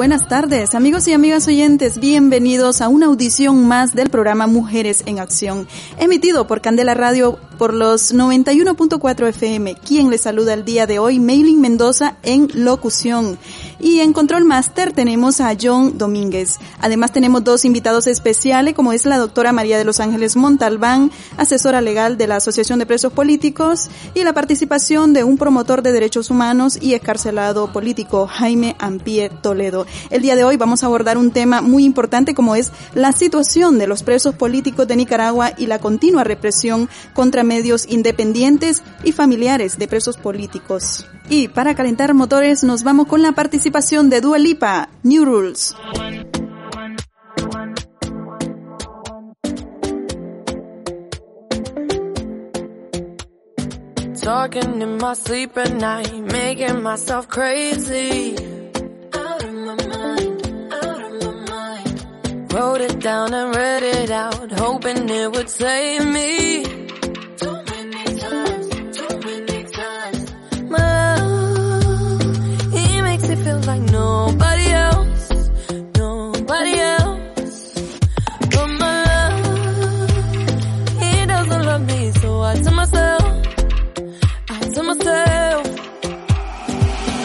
Buenas tardes, amigos y amigas oyentes. Bienvenidos a una audición más del programa Mujeres en Acción, emitido por Candela Radio por los 91.4 FM. Quien les saluda el día de hoy, Maylin Mendoza en locución. Y en Control Master tenemos a John Domínguez. Además tenemos dos invitados especiales, como es la doctora María de los Ángeles Montalbán, asesora legal de la Asociación de Presos Políticos, y la participación de un promotor de derechos humanos y escarcelado político, Jaime Ampie Toledo. El día de hoy vamos a abordar un tema muy importante como es la situación de los presos políticos de Nicaragua y la continua represión contra medios independientes y familiares de presos políticos. Y para calentar motores nos vamos con la participación de Dua Lipa, New Rules. Talking in my sleep at night, making myself crazy. Out of my mind, out of my mind. Wrote it down and read it out, hoping it would save me. Like nobody else, nobody else. But my love, he doesn't love me, so I tell myself. I tell myself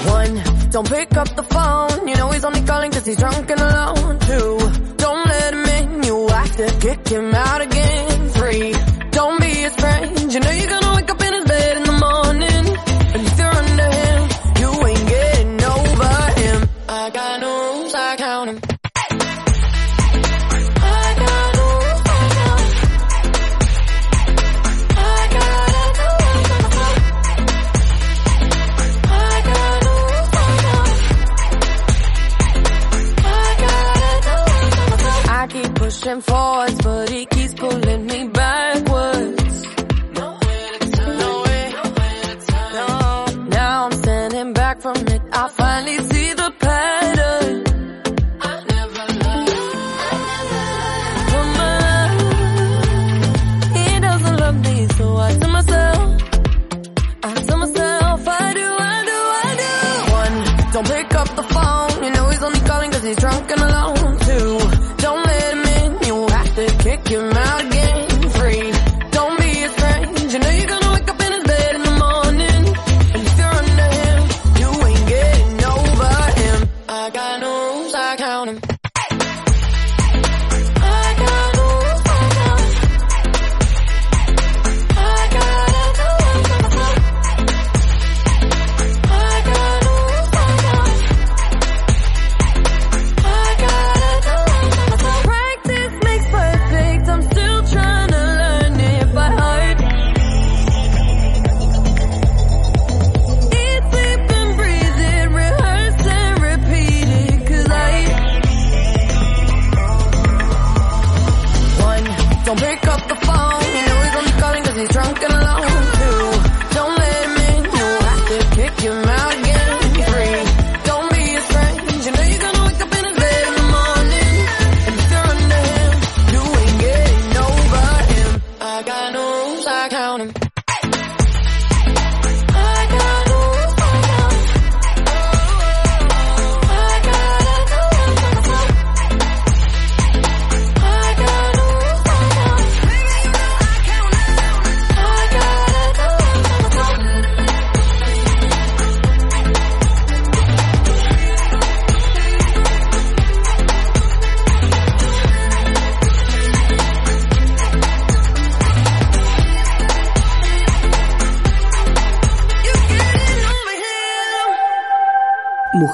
One, don't pick up the phone You know he's only calling cause he's drunk and alone Two, don't let him in You have to kick him out again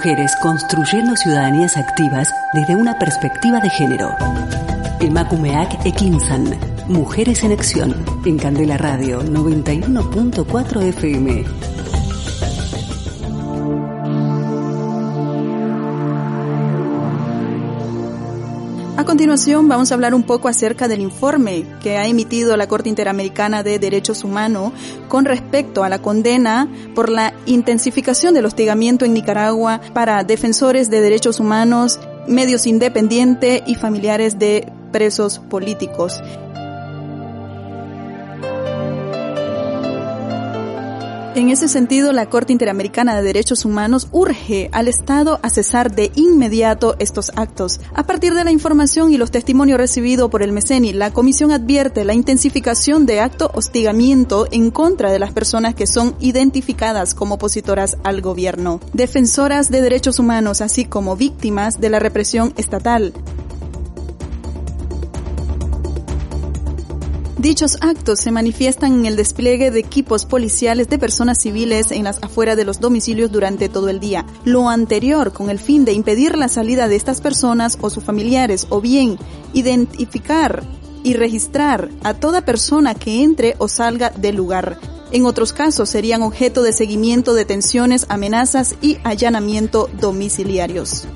Mujeres construyendo ciudadanías activas desde una perspectiva de género. Emakumeak Ekinsan. Mujeres en Acción. En Candela Radio 91.4 FM. Continuación vamos a hablar un poco acerca del informe que ha emitido la Corte Interamericana de Derechos Humanos con respecto a la condena por la intensificación del hostigamiento en Nicaragua para defensores de derechos humanos, medios independientes y familiares de presos políticos. En ese sentido, la Corte Interamericana de Derechos Humanos urge al Estado a cesar de inmediato estos actos. A partir de la información y los testimonios recibidos por el MECENI, la Comisión advierte la intensificación de acto hostigamiento en contra de las personas que son identificadas como opositoras al gobierno, defensoras de derechos humanos, así como víctimas de la represión estatal. Dichos actos se manifiestan en el despliegue de equipos policiales de personas civiles en las afueras de los domicilios durante todo el día. Lo anterior con el fin de impedir la salida de estas personas o sus familiares o bien identificar y registrar a toda persona que entre o salga del lugar. En otros casos serían objeto de seguimiento, detenciones, amenazas y allanamiento domiciliarios.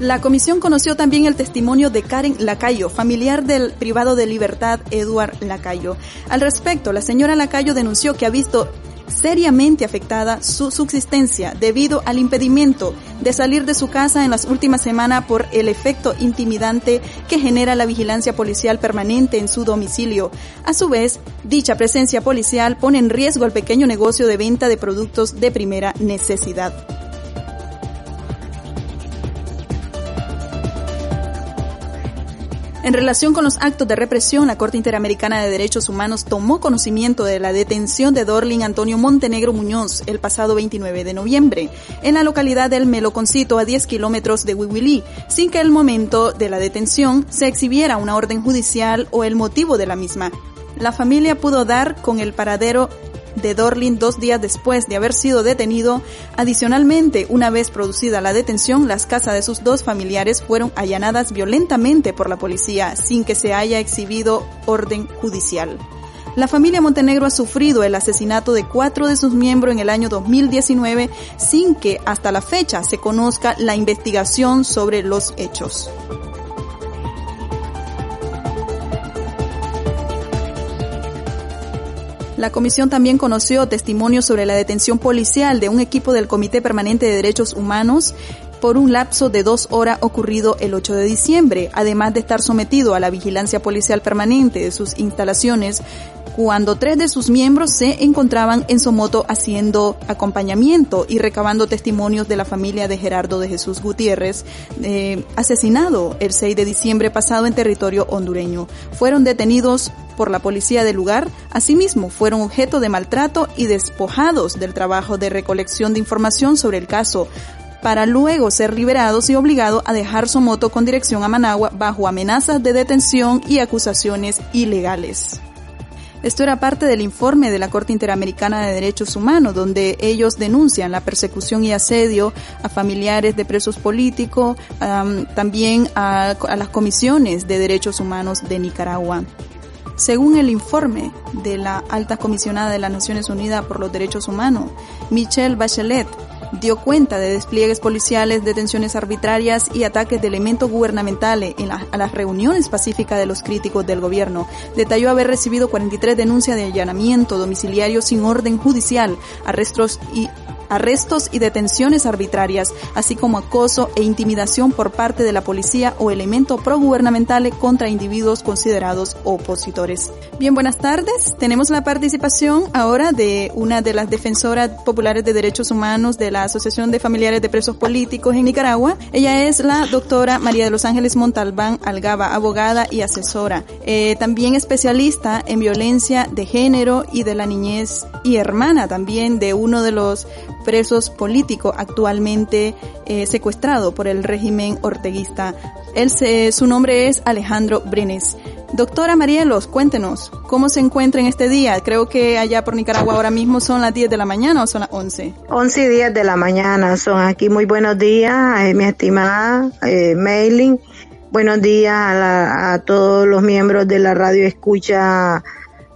La comisión conoció también el testimonio de Karen Lacayo, familiar del privado de libertad Eduard Lacayo. Al respecto, la señora Lacayo denunció que ha visto seriamente afectada su subsistencia debido al impedimento de salir de su casa en las últimas semanas por el efecto intimidante que genera la vigilancia policial permanente en su domicilio. A su vez, dicha presencia policial pone en riesgo el pequeño negocio de venta de productos de primera necesidad. En relación con los actos de represión, la Corte Interamericana de Derechos Humanos tomó conocimiento de la detención de Dorling Antonio Montenegro Muñoz el pasado 29 de noviembre en la localidad del Meloconcito a 10 kilómetros de Huihuilí, sin que el momento de la detención se exhibiera una orden judicial o el motivo de la misma. La familia pudo dar con el paradero de Dorlin dos días después de haber sido detenido. Adicionalmente, una vez producida la detención, las casas de sus dos familiares fueron allanadas violentamente por la policía sin que se haya exhibido orden judicial. La familia Montenegro ha sufrido el asesinato de cuatro de sus miembros en el año 2019 sin que hasta la fecha se conozca la investigación sobre los hechos. La comisión también conoció testimonios sobre la detención policial de un equipo del Comité Permanente de Derechos Humanos por un lapso de dos horas ocurrido el 8 de diciembre, además de estar sometido a la vigilancia policial permanente de sus instalaciones cuando tres de sus miembros se encontraban en Somoto haciendo acompañamiento y recabando testimonios de la familia de Gerardo de Jesús Gutiérrez, eh, asesinado el 6 de diciembre pasado en territorio hondureño. Fueron detenidos por la policía del lugar, asimismo fueron objeto de maltrato y despojados del trabajo de recolección de información sobre el caso, para luego ser liberados y obligados a dejar su moto con dirección a Managua bajo amenazas de detención y acusaciones ilegales. Esto era parte del informe de la Corte Interamericana de Derechos Humanos, donde ellos denuncian la persecución y asedio a familiares de presos políticos, también a, a las comisiones de derechos humanos de Nicaragua. Según el informe de la alta comisionada de las Naciones Unidas por los Derechos Humanos, Michelle Bachelet, dio cuenta de despliegues policiales, detenciones arbitrarias y ataques de elementos gubernamentales en a las reuniones pacíficas de los críticos del gobierno. Detalló haber recibido 43 denuncias de allanamiento domiciliario sin orden judicial, arrestos y arrestos y detenciones arbitrarias, así como acoso e intimidación por parte de la policía o elementos progubernamentales contra individuos considerados opositores. Bien, buenas tardes. Tenemos la participación ahora de una de las defensoras populares de derechos humanos de la Asociación de Familiares de Presos Políticos en Nicaragua. Ella es la doctora María de los Ángeles Montalbán Algaba, abogada y asesora. Eh, también especialista en violencia de género y de la niñez y hermana también de uno de los presos políticos actualmente eh, secuestrado por el régimen orteguista. Él su nombre es Alejandro Brenes. Doctora Marielos, cuéntenos, ¿cómo se encuentra en este día? Creo que allá por Nicaragua ahora mismo son las 10 de la mañana o son las 11. 11 y 10 de la mañana son aquí. Muy buenos días, eh, mi estimada eh, Mailing. Buenos días a, todos los miembros de la radio escucha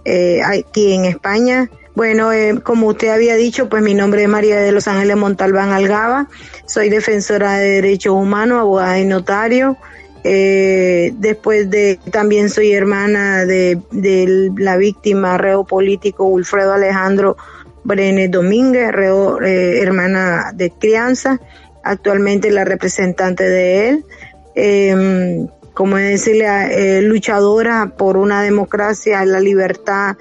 eh, aquí en España. Bueno, eh, como usted había dicho, pues mi nombre es María de los Ángeles Montalbán Algaba. Soy defensora de derechos humanos, abogada y notario. Eh, después de también soy hermana de, la víctima reo político Wilfredo Alejandro Brenes Domínguez, reo, eh, hermana de crianza, actualmente la representante de él. Eh, como decirle, eh, luchadora por una democracia, la libertad,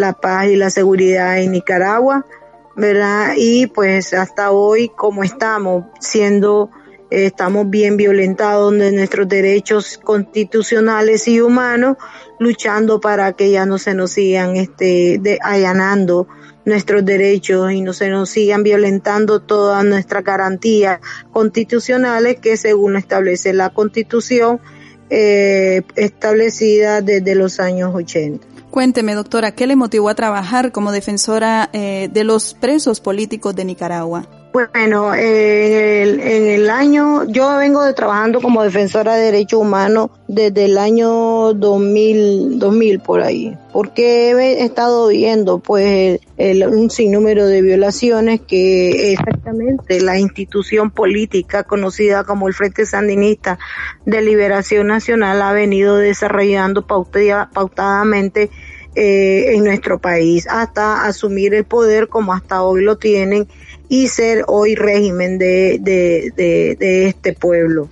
la paz y la seguridad en Nicaragua, ¿verdad? Y pues hasta hoy, como estamos siendo estamos bien violentados de nuestros derechos constitucionales y humanos, luchando para que ya no se nos sigan este, allanando nuestros derechos y no se nos sigan violentando todas nuestras garantías constitucionales que según establece la constitución eh, establecida desde los años 80. Cuénteme, doctora, ¿qué le motivó a trabajar como defensora eh, de los presos políticos de Nicaragua? Bueno, en, el, año, yo vengo de trabajando como defensora de derechos humanos desde el año 2000, 2000 por ahí, porque he estado viendo pues un sinnúmero de violaciones que exactamente la institución política conocida como el Frente Sandinista de Liberación Nacional ha venido desarrollando pautadamente eh, en nuestro país hasta asumir el poder como hasta hoy lo tienen y ser hoy régimen de, de, este pueblo.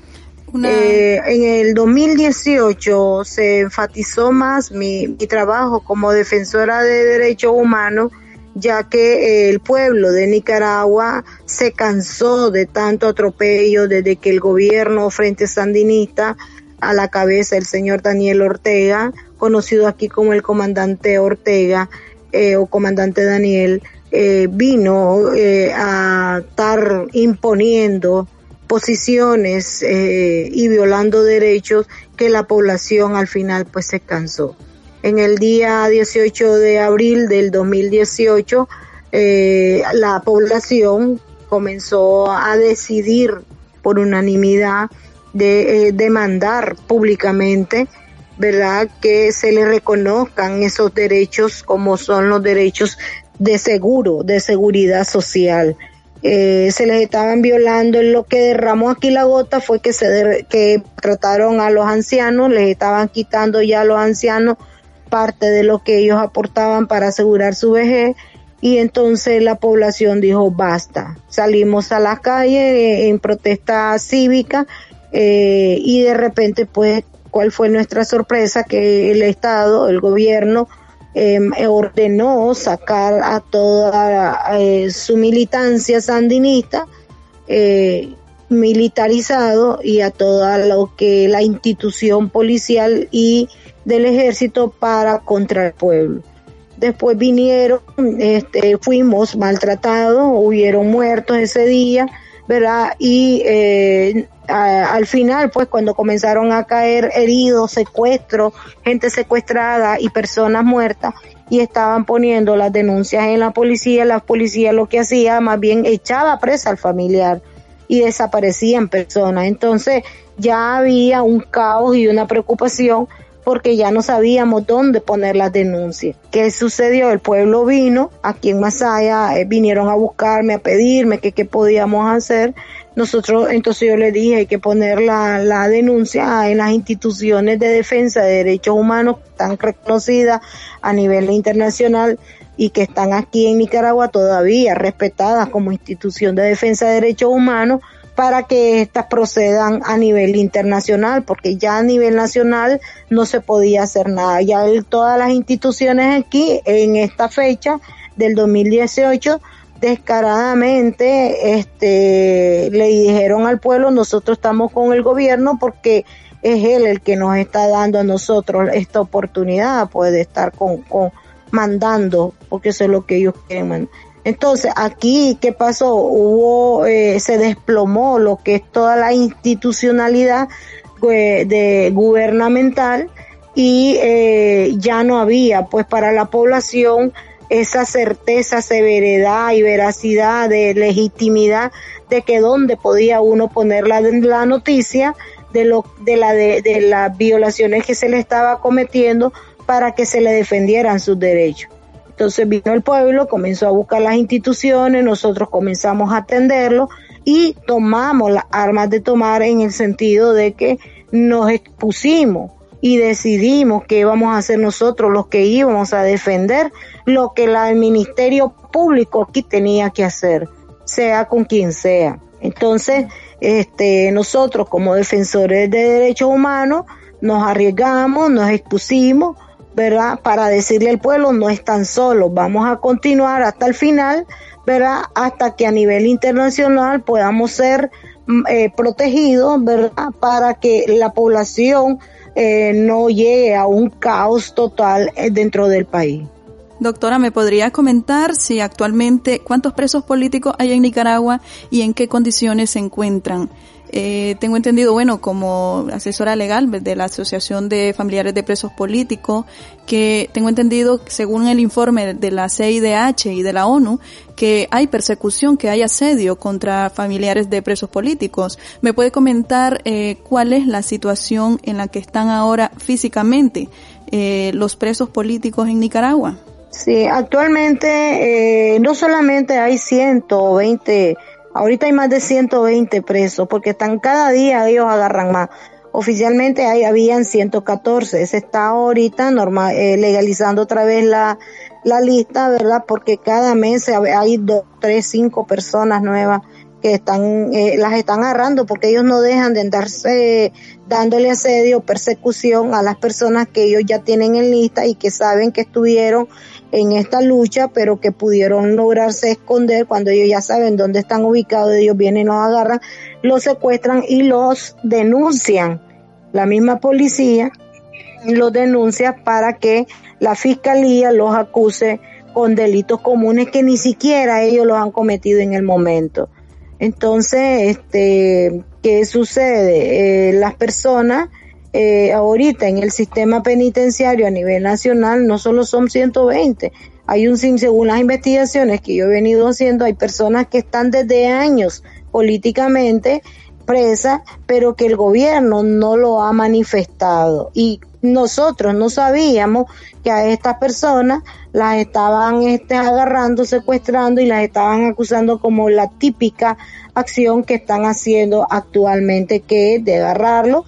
Eh, en el 2018 se enfatizó más mi, mi, trabajo como defensora de derechos humanos, ya que el pueblo de Nicaragua se cansó de tanto atropello desde que el gobierno Frente Sandinista, a la cabeza el señor Daniel Ortega, conocido aquí como el comandante Ortega eh, o comandante Daniel, eh, vino eh, a estar imponiendo posiciones eh, y violando derechos que la población al final pues se cansó. En el día 18 de abril del 2018 la población comenzó a decidir por unanimidad de demandar públicamente ¿verdad? Que se le reconozcan esos derechos como son los derechos de seguro, de seguridad social. Eh, se les estaban violando. Lo que derramó aquí la gota fue que se que trataron a los ancianos, les estaban quitando ya a los ancianos parte de lo que ellos aportaban para asegurar su vejez y entonces la población dijo basta. Salimos a la calle en protesta cívica eh, y de repente pues cuál fue nuestra sorpresa que el Estado, el gobierno Em, ordenó sacar a toda eh, su militancia sandinista eh, militarizado y a toda lo que la institución policial y del ejército para contra el pueblo. Después vinieron, este, fuimos maltratados, hubieron muertos ese día, ¿verdad? Y eh, al final, pues cuando comenzaron a caer heridos, secuestros, gente secuestrada y personas muertas, y estaban poniendo las denuncias en la policía, la policía lo que hacía más bien echaba presa al familiar y desaparecían personas. Entonces ya había un caos y una preocupación porque ya no sabíamos dónde poner las denuncias. ¿Qué sucedió? El pueblo vino aquí en Masaya, eh, vinieron a buscarme, a pedirme qué podíamos hacer nosotros, entonces yo le dije, hay que poner la, la denuncia en las instituciones de defensa de derechos humanos tan reconocidas a nivel internacional y que están aquí en Nicaragua todavía respetadas como institución de defensa de derechos humanos para que éstas procedan a nivel internacional, porque ya a nivel nacional no se podía hacer nada. Ya todas las instituciones aquí en esta fecha del 2018 descaradamente este, le dijeron al pueblo, nosotros estamos con el gobierno porque es él el que nos está dando a nosotros esta oportunidad, puede estar con, con mandando, porque eso es lo que ellos quieren. Entonces, aquí, ¿qué pasó? Hubo, eh, se desplomó lo que es toda la institucionalidad eh, de, gubernamental y eh, ya no había pues para la población esa certeza, severidad y veracidad de legitimidad de que dónde podía uno poner la, noticia de lo de la de, de las violaciones que se le estaba cometiendo para que se le defendieran sus derechos. Entonces vino el pueblo, comenzó a buscar las instituciones, nosotros comenzamos a atenderlo y tomamos las armas de tomar en el sentido de que nos expusimos y decidimos que íbamos a hacer nosotros los que íbamos a defender lo que el Ministerio Público aquí tenía que hacer, sea con quien sea. Entonces, este, nosotros como defensores de derechos humanos nos arriesgamos, nos expusimos, ¿verdad? Para decirle al pueblo, no están solos, vamos a continuar hasta el final, ¿verdad? Hasta que a nivel internacional podamos ser mm, eh, protegidos, ¿verdad? Para que la población eh, no llegue a un caos total eh, dentro del país. Doctora, ¿me podría comentar si actualmente cuántos presos políticos hay en Nicaragua y en qué condiciones se encuentran? Eh, tengo entendido, bueno, como asesora legal de la Asociación de Familiares de Presos Políticos, que tengo entendido, según el informe de la CIDH y de la ONU, que hay persecución, que hay asedio contra familiares de presos políticos. ¿Me puede comentar eh, cuál es la situación en la que están ahora físicamente eh, los presos políticos en Nicaragua? Sí, actualmente eh, no solamente hay 120, ahorita hay más de 120 presos, porque están cada día ellos agarran más. Oficialmente hay, habían 114, se está ahorita normal, eh, legalizando otra vez la, la lista, ¿verdad? Porque cada mes hay dos, tres, cinco personas nuevas que están, eh, las están agarrando porque ellos no dejan de andarse dándole asedio, persecución a las personas que ellos ya tienen en lista y que saben que estuvieron en esta lucha, pero que pudieron lograrse esconder cuando ellos ya saben dónde están ubicados, ellos vienen y los agarran, los secuestran y los denuncian. La misma policía los denuncia para que la fiscalía los acuse con delitos comunes que ni siquiera ellos los han cometido en el momento. Entonces, este, ¿qué sucede? Eh, las personas eh, ahorita en el sistema penitenciario a nivel nacional no solo son 120, hay un según las investigaciones que yo he venido haciendo, hay personas que están desde años políticamente presas, pero que el gobierno no lo ha manifestado. Y nosotros no sabíamos que a estas personas las estaban este, agarrando, secuestrando y las estaban acusando como la típica acción que están haciendo actualmente, que es de agarrarlo,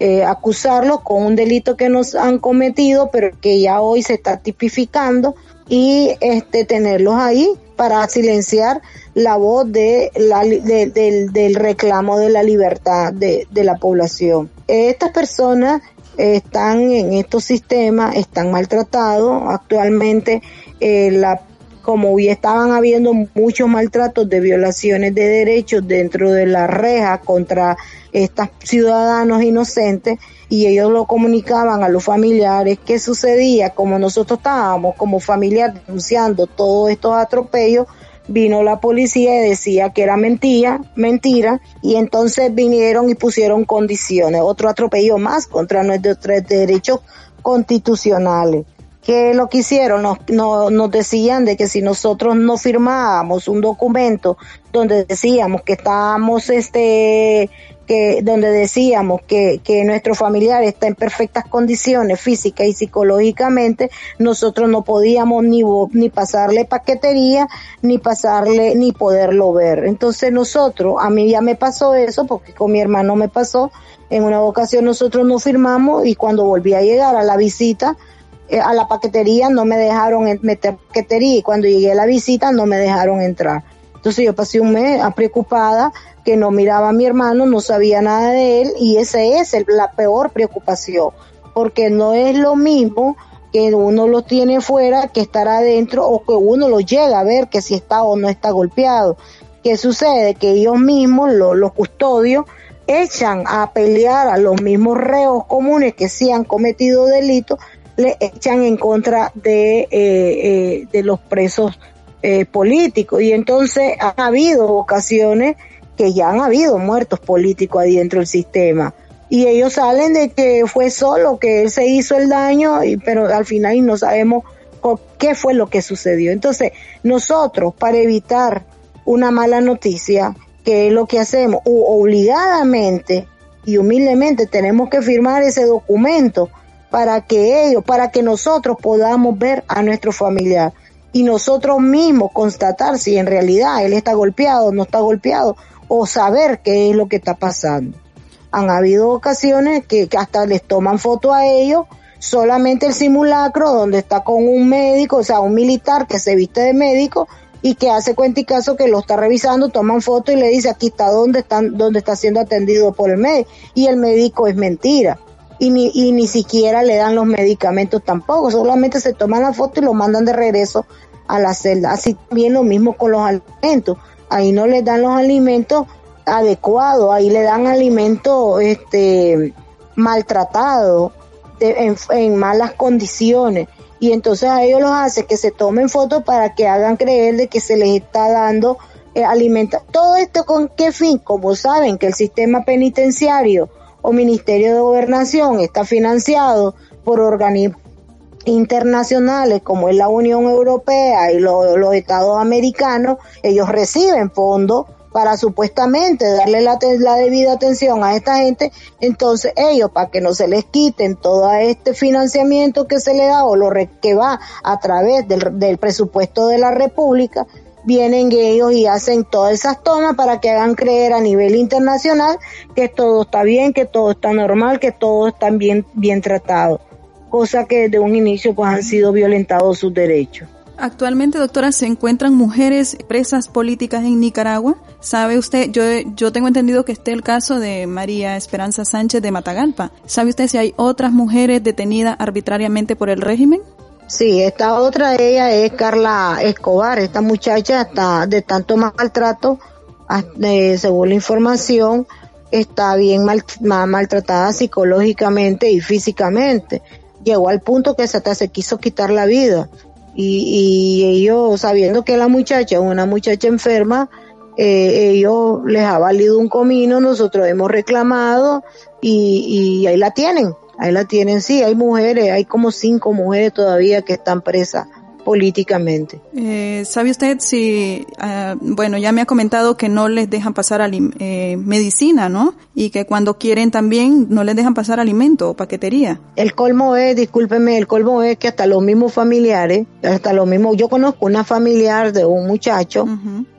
eh, acusarlos con un delito que nos han cometido, pero que ya hoy se está tipificando y este tenerlos ahí para silenciar la voz de la, del, reclamo de la libertad de, de la población. Estas personas están en estos sistemas, están maltratados. Actualmente, eh, la como ya estaban habiendo muchos maltratos de violaciones de derechos dentro de la reja contra estos ciudadanos inocentes y ellos lo comunicaban a los familiares qué sucedía, como nosotros estábamos como familiar denunciando todos estos atropellos, vino la policía y decía que era mentira, mentira, y entonces vinieron y pusieron condiciones, otro atropello más contra nuestros derechos constitucionales que lo que hicieron, nos, nos, decían de que si nosotros no firmábamos un documento donde decíamos que estábamos, este, que, donde decíamos que, que nuestro familiar está en perfectas condiciones físicas y psicológicamente, nosotros no podíamos ni, ni pasarle paquetería, ni pasarle, ni poderlo ver. Entonces nosotros, a mí ya me pasó eso, porque con mi hermano me pasó, en una ocasión nosotros no firmamos y cuando volví a llegar a la visita, a la paquetería no me dejaron meter paquetería y cuando llegué a la visita no me dejaron entrar. Entonces yo pasé un mes preocupada que no miraba a mi hermano, no sabía nada de él y esa es la peor preocupación, porque no es lo mismo que uno lo tiene fuera que estar adentro o que uno lo llega a ver que si está o no está golpeado. ¿Qué sucede? Que ellos mismos, los custodios, echan a pelear a los mismos reos comunes que sí han cometido delitos le echan en contra de, eh, eh, de los presos eh, políticos. Y entonces ha habido ocasiones que ya han habido muertos políticos adentro del sistema. y ellos salen de que fue solo, que él se hizo el daño, y, pero al final no sabemos qué fue lo que sucedió. Entonces, nosotros, para evitar una mala noticia, que es lo que hacemos, obligadamente y humildemente tenemos que firmar ese documento para que ellos, para que nosotros podamos ver a nuestro familiar y nosotros mismos constatar si en realidad él está golpeado, no está golpeado, o saber qué es lo que está pasando. Han habido ocasiones que, hasta les toman foto a ellos, solamente el simulacro donde está con un médico, o sea, un militar que se viste de médico y que hace cuenta y caso que lo está revisando, toman foto y le dice aquí está donde están, donde está siendo atendido por el médico y el médico es mentira y ni, y ni siquiera le dan los medicamentos tampoco, solamente se toman la foto y lo mandan de regreso a la celda. Así también lo mismo con los alimentos, ahí no les dan los alimentos adecuados, ahí le dan alimentos este, maltratados, en, malas condiciones. Y entonces a ellos los hace que se tomen fotos para que hagan creer de que se les está dando eh, alimento. Todo esto con qué fin? Como saben que el sistema penitenciario o Ministerio de Gobernación está financiado por organismos internacionales como es la Unión Europea y los Estados americanos, ellos reciben fondos para supuestamente darle la, debida atención a esta gente, entonces ellos, para que no se les quiten todo este financiamiento que se le da o lo que va a través del, del presupuesto de la República, vienen ellos y hacen todas esas tomas para que hagan creer a nivel internacional que todo está bien, que todo está normal, que todo está bien, bien tratado, cosa que desde un inicio pues han sido violentados sus derechos. Actualmente, doctora, se encuentran mujeres presas políticas en Nicaragua. ¿Sabe usted? Yo, yo tengo entendido que este el caso de María Esperanza Sánchez de Matagalpa. ¿Sabe usted si hay otras mujeres detenidas arbitrariamente por el régimen? Sí, esta otra de ella es Carla Escobar, esta muchacha está de tanto maltrato, según la información, está bien maltratada psicológicamente y físicamente. Llegó al punto que hasta se quiso quitar la vida. Y, y ellos, sabiendo que la muchacha es una muchacha enferma, eh, ellos les ha valido un comino, nosotros hemos reclamado y, y ahí la tienen Ahí la tienen, sí, hay mujeres, hay como cinco mujeres todavía que están presas políticamente. Eh, ¿Sabe usted si, ah, bueno, ya me ha comentado que no les dejan pasar eh, medicina, ¿no? Y que cuando quieren también no les dejan pasar alimento o paquetería. El colmo es, discúlpeme, el colmo es que hasta los mismos familiares, hasta los mismos, yo conozco una familiar de un muchacho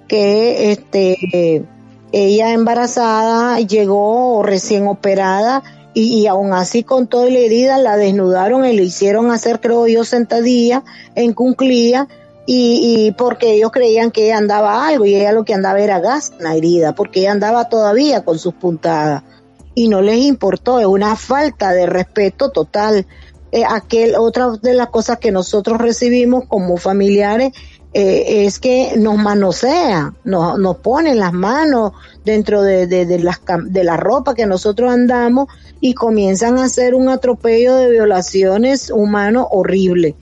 que, este, ella embarazada llegó recién operada y, aún así con toda la herida la desnudaron y le hicieron hacer, creo yo, sentadilla en cunclilla y, y, porque ellos creían que ella andaba algo y ella lo que andaba era gas en la herida, porque ella andaba todavía con sus puntadas y no les importó, es una falta de respeto total. Eh, aquel, otra de las cosas que nosotros recibimos como familiares eh, es que nos manosean, nos, ponen las manos dentro de, de, las, de la ropa que nosotros andamos y comienzan a hacer un atropello de violaciones humanos horrible.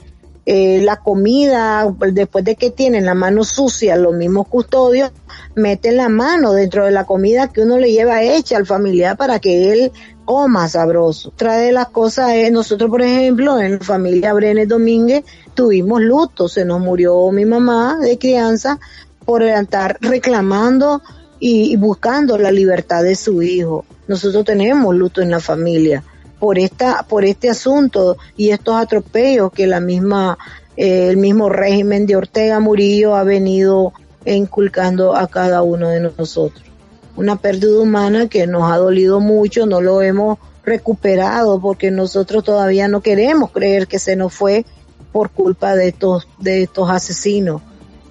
Eh, la comida, después de que tienen la mano sucia, los mismos custodios meten la mano dentro de la comida que uno le lleva hecha al familiar para que él coma sabroso. Otra de las cosas es, nosotros por ejemplo, en la familia Brenes Domínguez tuvimos luto, se nos murió mi mamá de crianza por estar reclamando y buscando la libertad de su hijo. Nosotros tenemos luto en la familia por esta, por este asunto y estos atropellos que la misma, eh, el mismo régimen de Ortega Murillo ha venido inculcando a cada uno de nosotros. Una pérdida humana que nos ha dolido mucho, no lo hemos recuperado porque nosotros todavía no queremos creer que se nos fue por culpa de estos, de estos asesinos.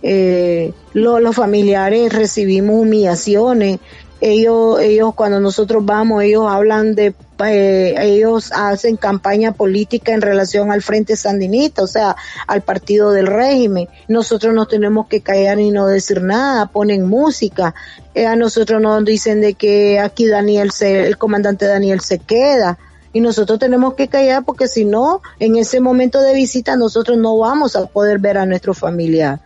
Eh, los familiares recibimos humillaciones, ellos, ellos cuando nosotros vamos, ellos hablan de, eh, ellos hacen campaña política en relación al Frente Sandinista, o sea, al partido del régimen. Nosotros no tenemos que callar y no decir nada, ponen música. Eh, a nosotros nos dicen de que aquí Daniel se, el comandante Daniel se queda. Y nosotros tenemos que callar porque si no, en ese momento de visita nosotros no vamos a poder ver a nuestro familiar.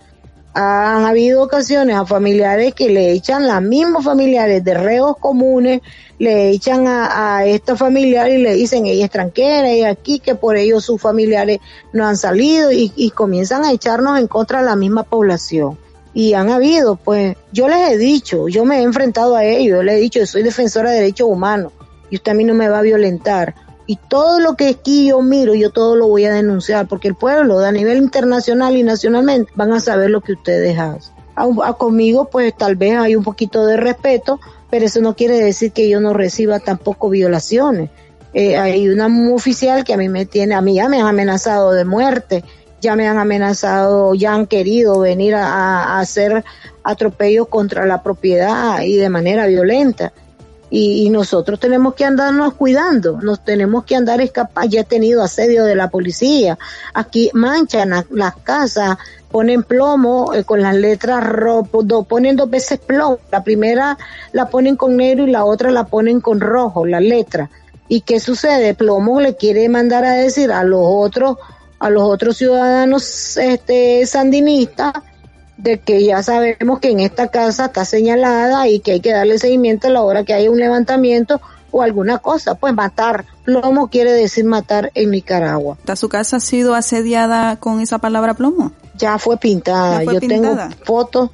Han habido ocasiones a familiares que le echan las mismos familiares de reos comunes, le echan a, a esta familiar y le dicen ella es tranquera, ella aquí, que por ello sus familiares no han salido y, comienzan a echarnos en contra de la misma población. Y han habido, pues yo les he dicho, yo me he enfrentado a ellos, les he dicho, yo soy defensora de derechos humanos y usted a mí no me va a violentar. Y todo lo que aquí yo miro, yo todo lo voy a denunciar, porque el pueblo a nivel internacional y nacionalmente van a saber lo que ustedes hacen. A, conmigo pues tal vez hay un poquito de respeto, pero eso no quiere decir que yo no reciba tampoco violaciones. Eh, hay una oficial que a mí me tiene, a mí ya me han amenazado de muerte ya me han amenazado, ya han querido venir a, hacer atropellos contra la propiedad y de manera violenta. Y, nosotros tenemos que andarnos cuidando, nos tenemos que andar escapando. Ya he tenido asedio de la policía. Aquí manchan las casas, ponen plomo eh, con las letras rojo, ponen dos veces plomo. La primera la ponen con negro y la otra la ponen con rojo, la letra. ¿Y qué sucede? Plomo le quiere mandar a decir a los otros a los otros ciudadanos este, sandinistas de que ya sabemos que en esta casa está señalada y que hay que darle seguimiento a la hora que haya un levantamiento o alguna cosa, pues matar. Plomo quiere decir matar en Nicaragua. ¿Su casa ha sido asediada con esa palabra plomo? Ya fue pintada. Yo tengo fotos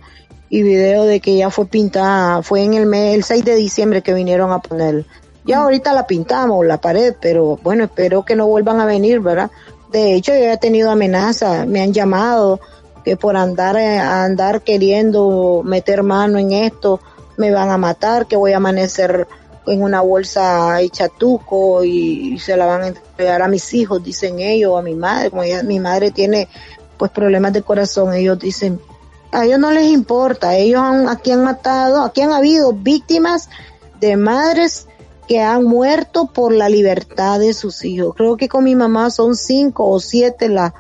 y videos de que ya fue pintada. Fue en el mes, el 6 de diciembre que vinieron a poner. Ya mm. ahorita la pintamos, la pared, pero bueno, espero que no vuelvan a venir, ¿verdad? De hecho, yo he tenido amenazas, me han llamado que por andar, eh, andar queriendo meter mano en esto, me van a matar, que voy a amanecer en una bolsa hecha tuco y, se la van a entregar a mis hijos, dicen ellos, a mi madre, como mi madre tiene pues problemas de corazón, ellos dicen, a ellos no les importa, ellos han, aquí han matado, aquí han habido víctimas de madres que han muerto por la libertad de sus hijos. Creo que con mi mamá son cinco o siete las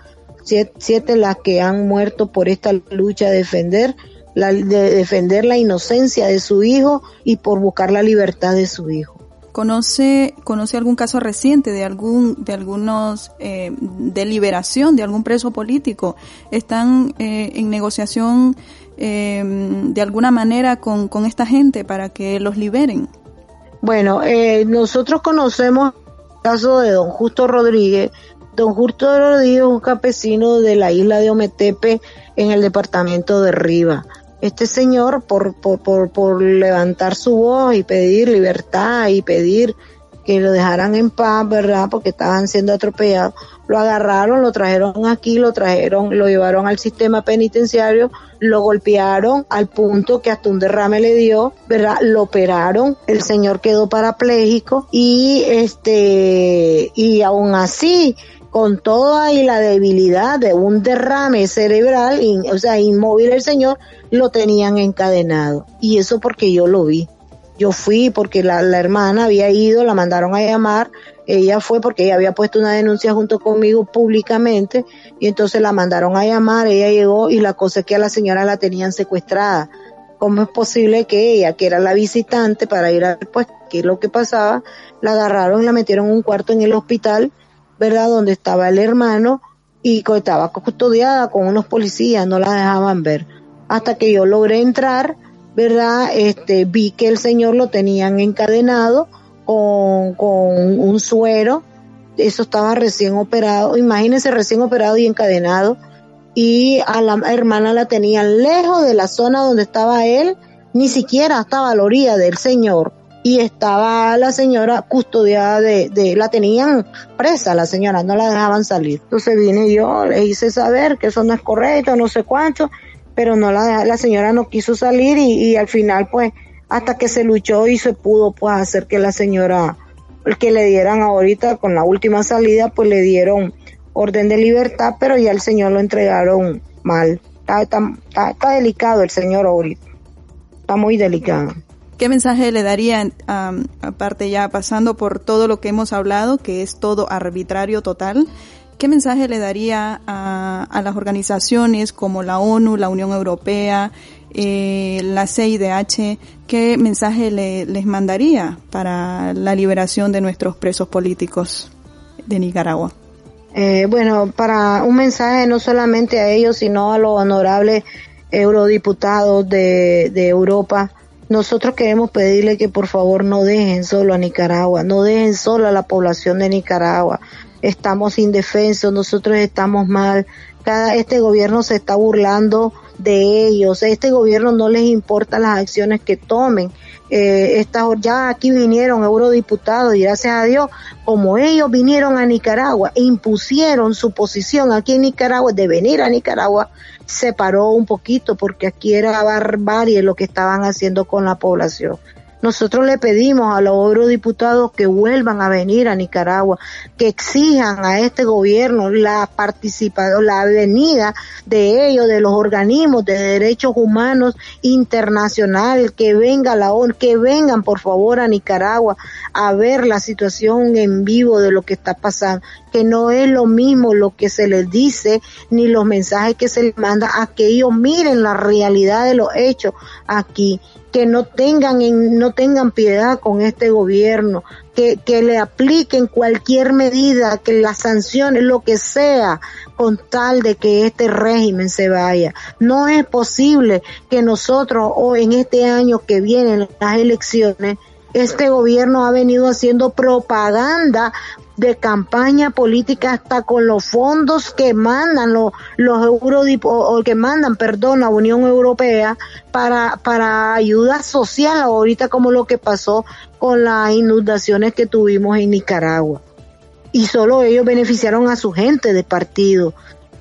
siete, las que han muerto por esta lucha de defender la, de defender la inocencia de su hijo y por buscar la libertad de su hijo. ¿Conoce, conoce algún caso reciente de algún, de algunos, eh, de liberación de algún preso político? ¿Están eh, en negociación eh, de alguna manera con, con esta gente para que los liberen? Bueno, eh, nosotros conocemos el caso de don Justo Rodríguez. Don Justo Rodríguez un campesino de la isla de Ometepe en el departamento de Riva. Este señor, por, por, por, por levantar su voz y pedir libertad y pedir que lo dejaran en paz, ¿verdad? Porque estaban siendo atropellados. Lo agarraron, lo trajeron aquí, lo trajeron, lo llevaron al sistema penitenciario, lo golpearon al punto que hasta un derrame le dio, ¿verdad? Lo operaron, el señor quedó parapléjico y este, y aún así, con toda y la debilidad de un derrame cerebral, o sea, inmóvil el señor, lo tenían encadenado. Y eso porque yo lo vi. Yo fui porque la, hermana había ido, la mandaron a llamar, ella fue porque ella había puesto una denuncia junto conmigo públicamente y entonces la mandaron a llamar, ella llegó y la cosa es que a la señora la tenían secuestrada. ¿Cómo es posible que ella, que era la visitante para ir a ver pues qué es lo que pasaba, la agarraron y la metieron en un cuarto en el hospital, ¿verdad? Donde estaba el hermano y estaba custodiada con unos policías, no la dejaban ver. Hasta que yo logré entrar, ¿verdad? Este, vi que el señor lo tenían encadenado con, con un suero, eso estaba recién operado, imagínense recién operado y encadenado, y a la hermana la tenían lejos de la zona donde estaba él, ni siquiera estaba a la orilla del señor, y estaba la señora custodiada de, de, la tenían presa la señora, no la dejaban salir. Entonces vine yo, le hice saber que eso no es correcto, no sé cuánto, pero no la, la señora no quiso salir y, al final pues hasta que se luchó y se pudo pues hacer que la señora que le dieran ahorita con la última salida pues le dieron orden de libertad pero ya el señor lo entregaron mal. Está, está, está delicado el señor ahorita. Está muy delicado ¿Qué mensaje le daría, aparte ya pasando por todo lo que hemos hablado, que es todo arbitrario total, ¿Qué mensaje le daría a, las organizaciones como la ONU, la Unión Europea, eh, la CIDH? ¿Qué mensaje les mandaría para la liberación de nuestros presos políticos de Nicaragua? Eh, bueno, para un mensaje no solamente a ellos, sino a los honorables eurodiputados de Europa, nosotros queremos pedirle que por favor no dejen solo a Nicaragua, no dejen solo a la población de Nicaragua. Estamos indefensos, nosotros estamos mal. Cada, este gobierno se está burlando de ellos. Este gobierno no les importa las acciones que tomen. Eh, ya aquí vinieron eurodiputados y gracias a Dios, como ellos vinieron a Nicaragua e impusieron su posición aquí en Nicaragua de venir a Nicaragua, se paró un poquito porque aquí era barbarie lo que estaban haciendo con la población. Nosotros le pedimos a los eurodiputados que vuelvan a venir a Nicaragua, que exijan a este gobierno la participación, la venida de ellos, de los organismos de derechos humanos internacionales, que venga la ONU, que vengan por favor a Nicaragua a ver la situación en vivo de lo que está pasando, que no es lo mismo lo que se les dice ni los mensajes que se les manda a que ellos miren la realidad de los hechos aquí que no tengan, no tengan piedad con este gobierno, que, que le apliquen cualquier medida, que las sanciones, lo que sea, con tal de que este régimen se vaya. No es posible que nosotros, o en este año que vienen las elecciones, este gobierno ha venido haciendo propaganda de campaña política hasta con los fondos que mandan los, los o que mandan, perdón, la Unión Europea para, para ayuda social ahorita como lo que pasó con las inundaciones que tuvimos en Nicaragua. Y solo ellos beneficiaron a su gente de partido.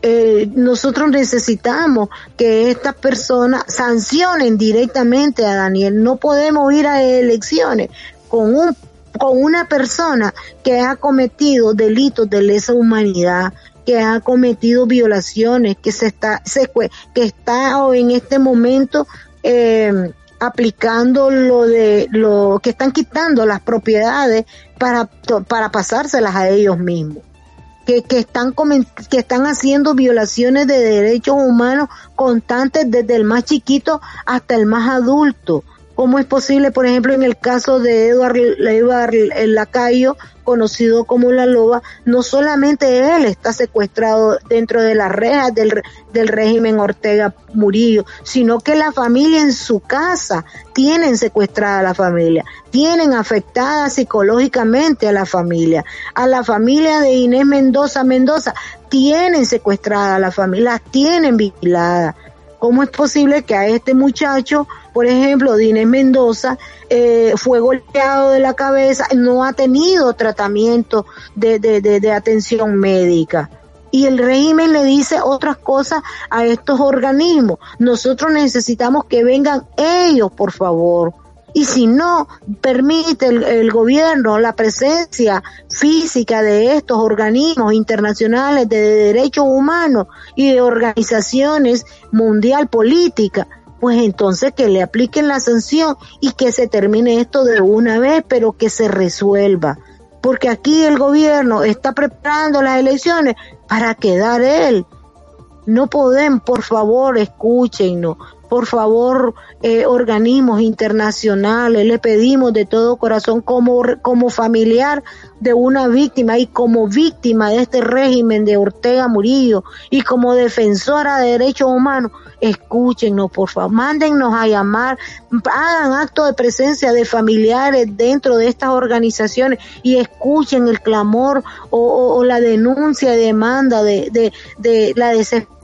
Eh, nosotros necesitamos que estas personas sancionen directamente a Daniel. No podemos ir a elecciones con un con una persona que ha cometido delitos de lesa humanidad, que ha cometido violaciones, que se está, que está en este momento eh, aplicando lo de lo que están quitando las propiedades para, para pasárselas a ellos mismos. Que, que, están que están haciendo violaciones de derechos humanos constantes desde el más chiquito hasta el más adulto. ¿Cómo es posible, por ejemplo, en el caso de Eduard, Eduard el Lacayo, conocido como La Loba, no solamente él está secuestrado dentro de las rejas del, del régimen Ortega Murillo, sino que la familia en su casa tienen secuestrada a la familia, tienen afectada psicológicamente a la familia, a la familia de Inés Mendoza Mendoza, tienen secuestrada a la familia, tienen vigilada. ¿Cómo es posible que a este muchacho por ejemplo, Dines Mendoza eh, fue golpeado de la cabeza, no ha tenido tratamiento de, de, de, atención médica y el régimen le dice otras cosas a estos organismos. Nosotros necesitamos que vengan ellos, por favor. Y si no permite el, gobierno la presencia física de estos organismos internacionales de derechos humanos y de organizaciones mundial política, pues entonces que le apliquen la sanción y que se termine esto de una vez, pero que se resuelva. Porque aquí el gobierno está preparando las elecciones para quedar él. No podemos, por favor, escúchenos por favor, eh, organismos internacionales, le pedimos de todo corazón como, como familiar de una víctima y como víctima de este régimen de Ortega Murillo y como defensora de derechos humanos, escúchenos, por favor, mándennos a llamar, hagan acto de presencia de familiares dentro de estas organizaciones y escuchen el clamor o, la denuncia, demanda de, de, de la desesperación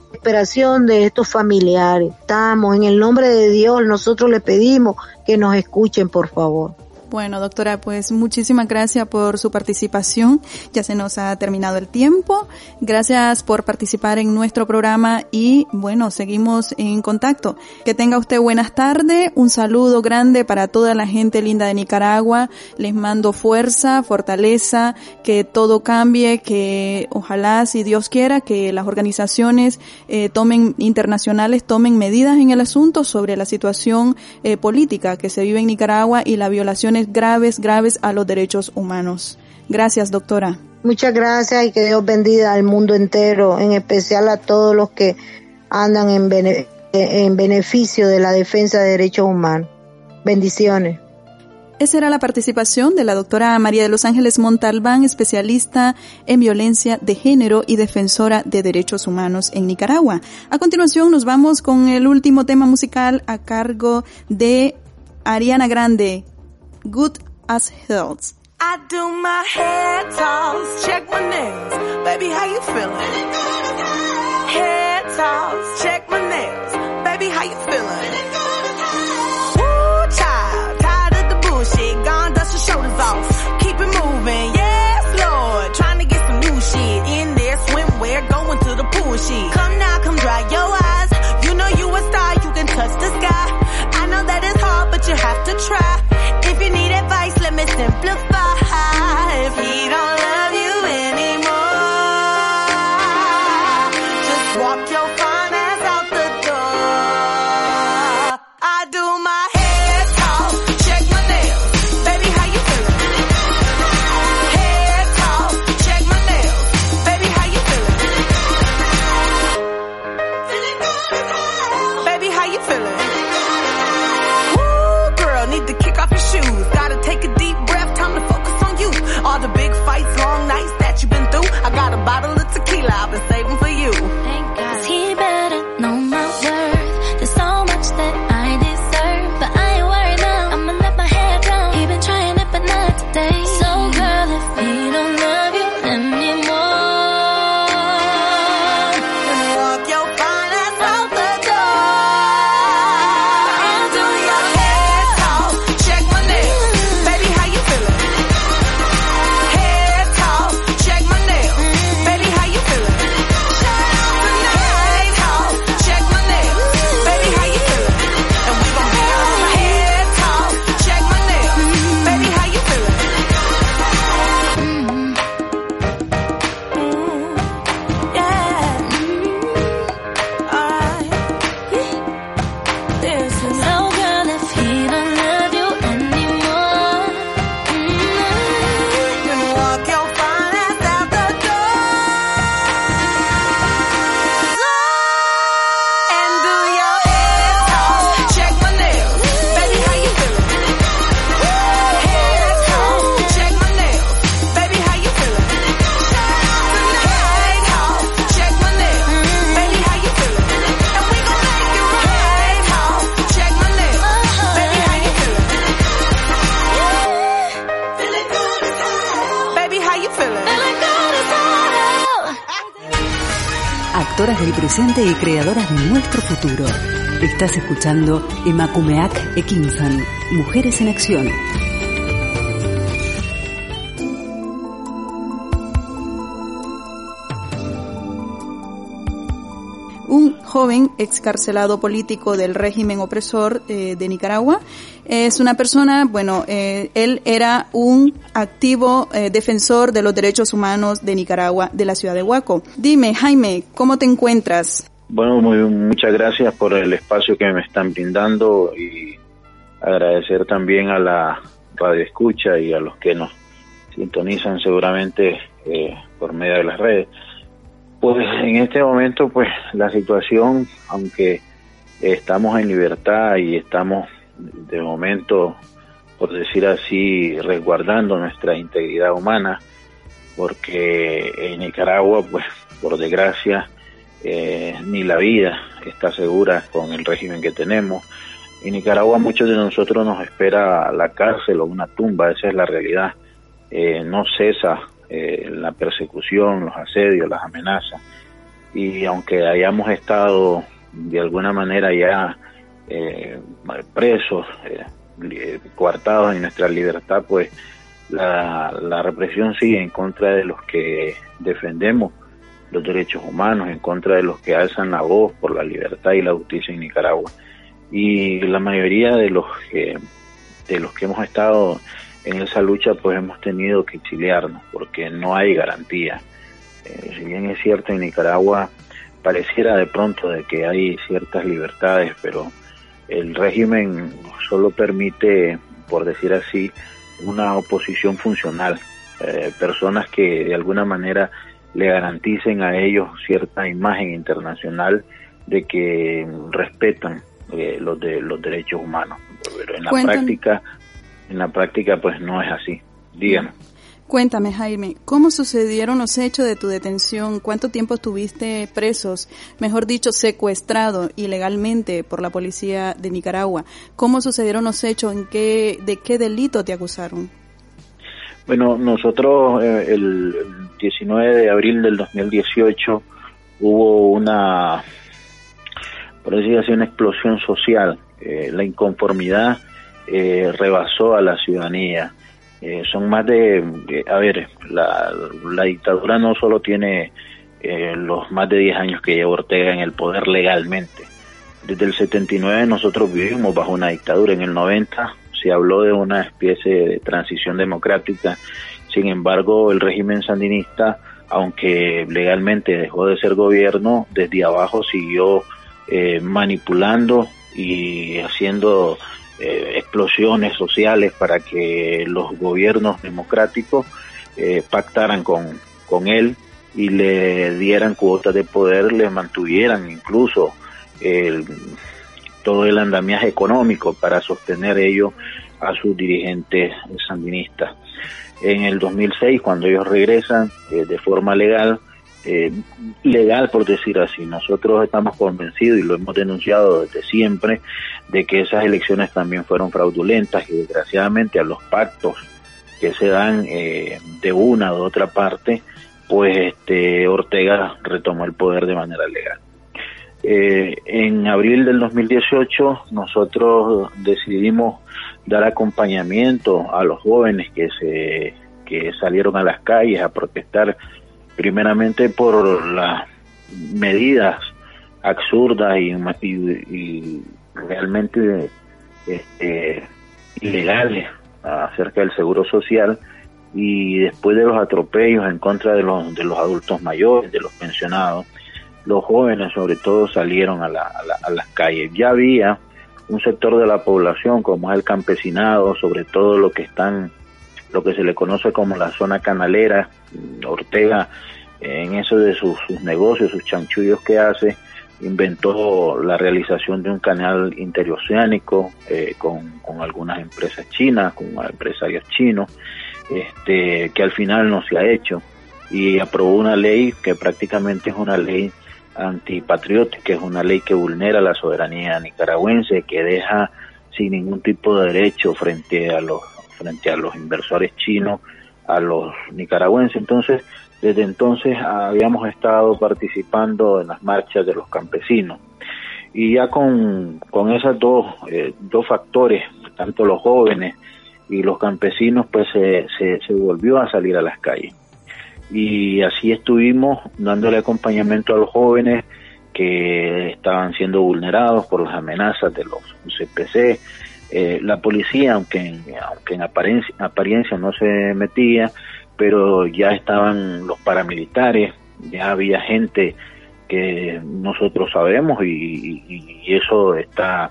de estos familiares. Estamos en el nombre de Dios, nosotros le pedimos que nos escuchen, por favor. Bueno, doctora, pues muchísimas gracias por su participación. Ya se nos ha terminado el tiempo. Gracias por participar en nuestro programa y bueno, seguimos en contacto. Que tenga usted buenas tardes. Un saludo grande para toda la gente linda de Nicaragua. Les mando fuerza, fortaleza, que todo cambie, que ojalá, si Dios quiera, que las organizaciones eh, tomen internacionales tomen medidas en el asunto sobre la situación eh, política que se vive en Nicaragua y la violación graves, graves a los derechos humanos. Gracias, doctora. Muchas gracias y que Dios bendiga al mundo entero, en especial a todos los que andan en, en beneficio de la defensa de derechos humanos. Bendiciones. Esa era la participación de la doctora María de los Ángeles Montalbán, especialista en violencia de género y defensora de derechos humanos en Nicaragua. A continuación nos vamos con el último tema musical a cargo de Ariana Grande, Good as Health. I do my hair toss, check my nails. Baby, how you feeling? Hair toss, check my nails. Baby, how you feeling? Woo, child, tired of the bullshit. Gone, dust your shoulders off. Keep it moving, yes, Lord. Trying to get some new shit in there. Swimwear, going to the pool. Come now, come dry your eyes. You know you a star, you can touch the sky. I know that it's hard, but you have to try. Missing blue. Y creadoras de nuestro futuro. Estás escuchando Emakumeak Ekinsan, Mujeres en Acción. Joven excarcelado político del régimen opresor eh, de Nicaragua. Es una persona, bueno, eh, él era un activo eh, defensor de los derechos humanos de Nicaragua, de la ciudad de Huaco. Dime, Jaime, ¿cómo te encuentras? Bueno, muy, muchas gracias por el espacio que me están brindando y agradecer también a la radio escucha y a los que nos sintonizan seguramente eh, por medio de las redes. Pues en este momento, pues la situación, aunque estamos en libertad y estamos de momento, por decir así, resguardando nuestra integridad humana, porque en Nicaragua, pues por desgracia, eh, ni la vida está segura con el régimen que tenemos. En Nicaragua muchos de nosotros nos espera la cárcel o una tumba, esa es la realidad. Eh, no cesa eh, la persecución, los asedios, las amenazas. Y aunque hayamos estado de alguna manera ya eh, presos, eh, coartados en nuestra libertad, pues la, la represión sigue en contra de los que defendemos los derechos humanos, en contra de los que alzan la voz por la libertad y la justicia en Nicaragua. Y la mayoría de los que, de los que hemos estado en esa lucha, pues hemos tenido que exiliarnos, porque no hay garantía. Eh, si bien es cierto, en Nicaragua pareciera de pronto de que hay ciertas libertades, pero el régimen solo permite, por decir así, una oposición funcional, eh, personas que de alguna manera le garanticen a ellos cierta imagen internacional de que respetan eh, los de los derechos humanos pero en la Cuéntame. práctica en la práctica pues no es así. Díganos. Cuéntame, Jaime, ¿cómo sucedieron los hechos de tu detención? ¿Cuánto tiempo estuviste presos, mejor dicho, secuestrado ilegalmente por la policía de Nicaragua? ¿Cómo sucedieron los hechos? ¿En qué, ¿De qué delito te acusaron? Bueno, nosotros eh, el 19 de abril del 2018 hubo una, por decir así, una explosión social. Eh, la inconformidad eh, rebasó a la ciudadanía. Eh, son más de, a ver, la, la, dictadura no solo tiene eh, los más de 10 años que lleva Ortega en el poder legalmente. Desde el 79 nosotros vivimos bajo una dictadura, en el 90 se habló de una especie de transición democrática, sin embargo el régimen sandinista, aunque legalmente dejó de ser gobierno, desde abajo siguió eh, manipulando y haciendo eh, explosiones sociales para que los gobiernos democráticos eh, pactaran con, con él y le dieran cuotas de poder, le mantuvieran incluso el, todo el andamiaje económico para sostener ello a sus dirigentes sandinistas. En el 2006, cuando ellos regresan eh, de forma legal, eh, legal, por decir así. Nosotros estamos convencidos y lo hemos denunciado desde siempre de que esas elecciones también fueron fraudulentas y desgraciadamente a los pactos que se dan eh, de una u otra parte, pues este Ortega retomó el poder de manera legal. Eh, en abril del 2018 nosotros decidimos dar acompañamiento a los jóvenes que se que salieron a las calles a protestar primeramente por las medidas absurdas y, realmente este, ilegales acerca del seguro social y después de los atropellos en contra de los, de los adultos mayores, de los pensionados, los jóvenes sobre todo salieron a, la, a las calles. Ya había un sector de la población como es el campesinado, sobre todo lo que están lo que se le conoce como la zona canalera. Ortega, en eso de sus, negocios, sus chanchullos que hace, inventó la realización de un canal interoceánico eh, con, algunas empresas chinas, con empresarios chinos, este, que al final no se ha hecho. Y aprobó una ley que prácticamente es una ley antipatriótica, es una ley que vulnera la soberanía nicaragüense, que deja sin ningún tipo de derecho frente a los frente a los inversores chinos, a los nicaragüenses. Entonces, desde entonces habíamos estado participando en las marchas de los campesinos. Y ya con, con esos dos, eh, dos factores, tanto los jóvenes y los campesinos, pues se, se, se volvió a salir a las calles. Y así estuvimos dándole acompañamiento a los jóvenes que estaban siendo vulnerados por las amenazas de los CPC, eh, la policía, aunque en, aunque en apariencia, apariencia no se metía, pero ya estaban los paramilitares, ya había gente que nosotros sabemos y, eso está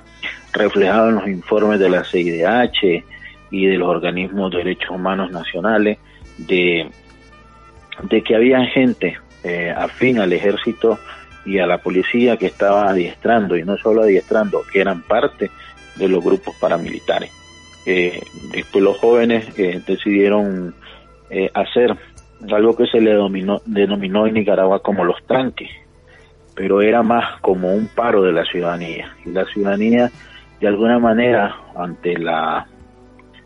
reflejado en los informes de la CIDH y de los organismos de derechos humanos nacionales de, de que había gente eh, afín al ejército y a la policía que estaba adiestrando y no solo adiestrando, que eran parte de los grupos paramilitares. Eh, después los jóvenes eh, decidieron eh, hacer algo que se le denominó en Nicaragua como los tanques, pero era más como un paro de la ciudadanía. Y la ciudadanía, de alguna manera, ante la,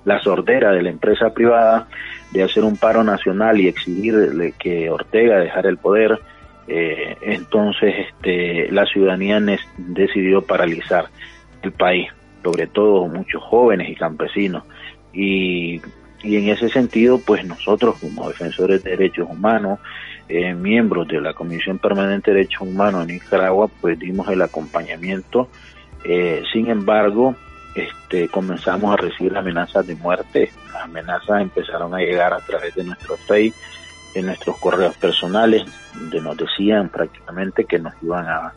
la sordera de la empresa privada de hacer un paro nacional y exigirle que Ortega dejara el poder, eh, entonces este, la ciudadanía decidió paralizar el país sobre todo muchos jóvenes y campesinos. Y, y en ese sentido, pues nosotros como defensores de derechos humanos, eh, miembros de la Comisión Permanente de Derechos Humanos en Nicaragua, pues dimos el acompañamiento. Eh, sin embargo, este, comenzamos a recibir amenazas de muerte. Las amenazas empezaron a llegar a través de nuestro Facebook, de nuestros correos personales, donde nos decían prácticamente que nos iban a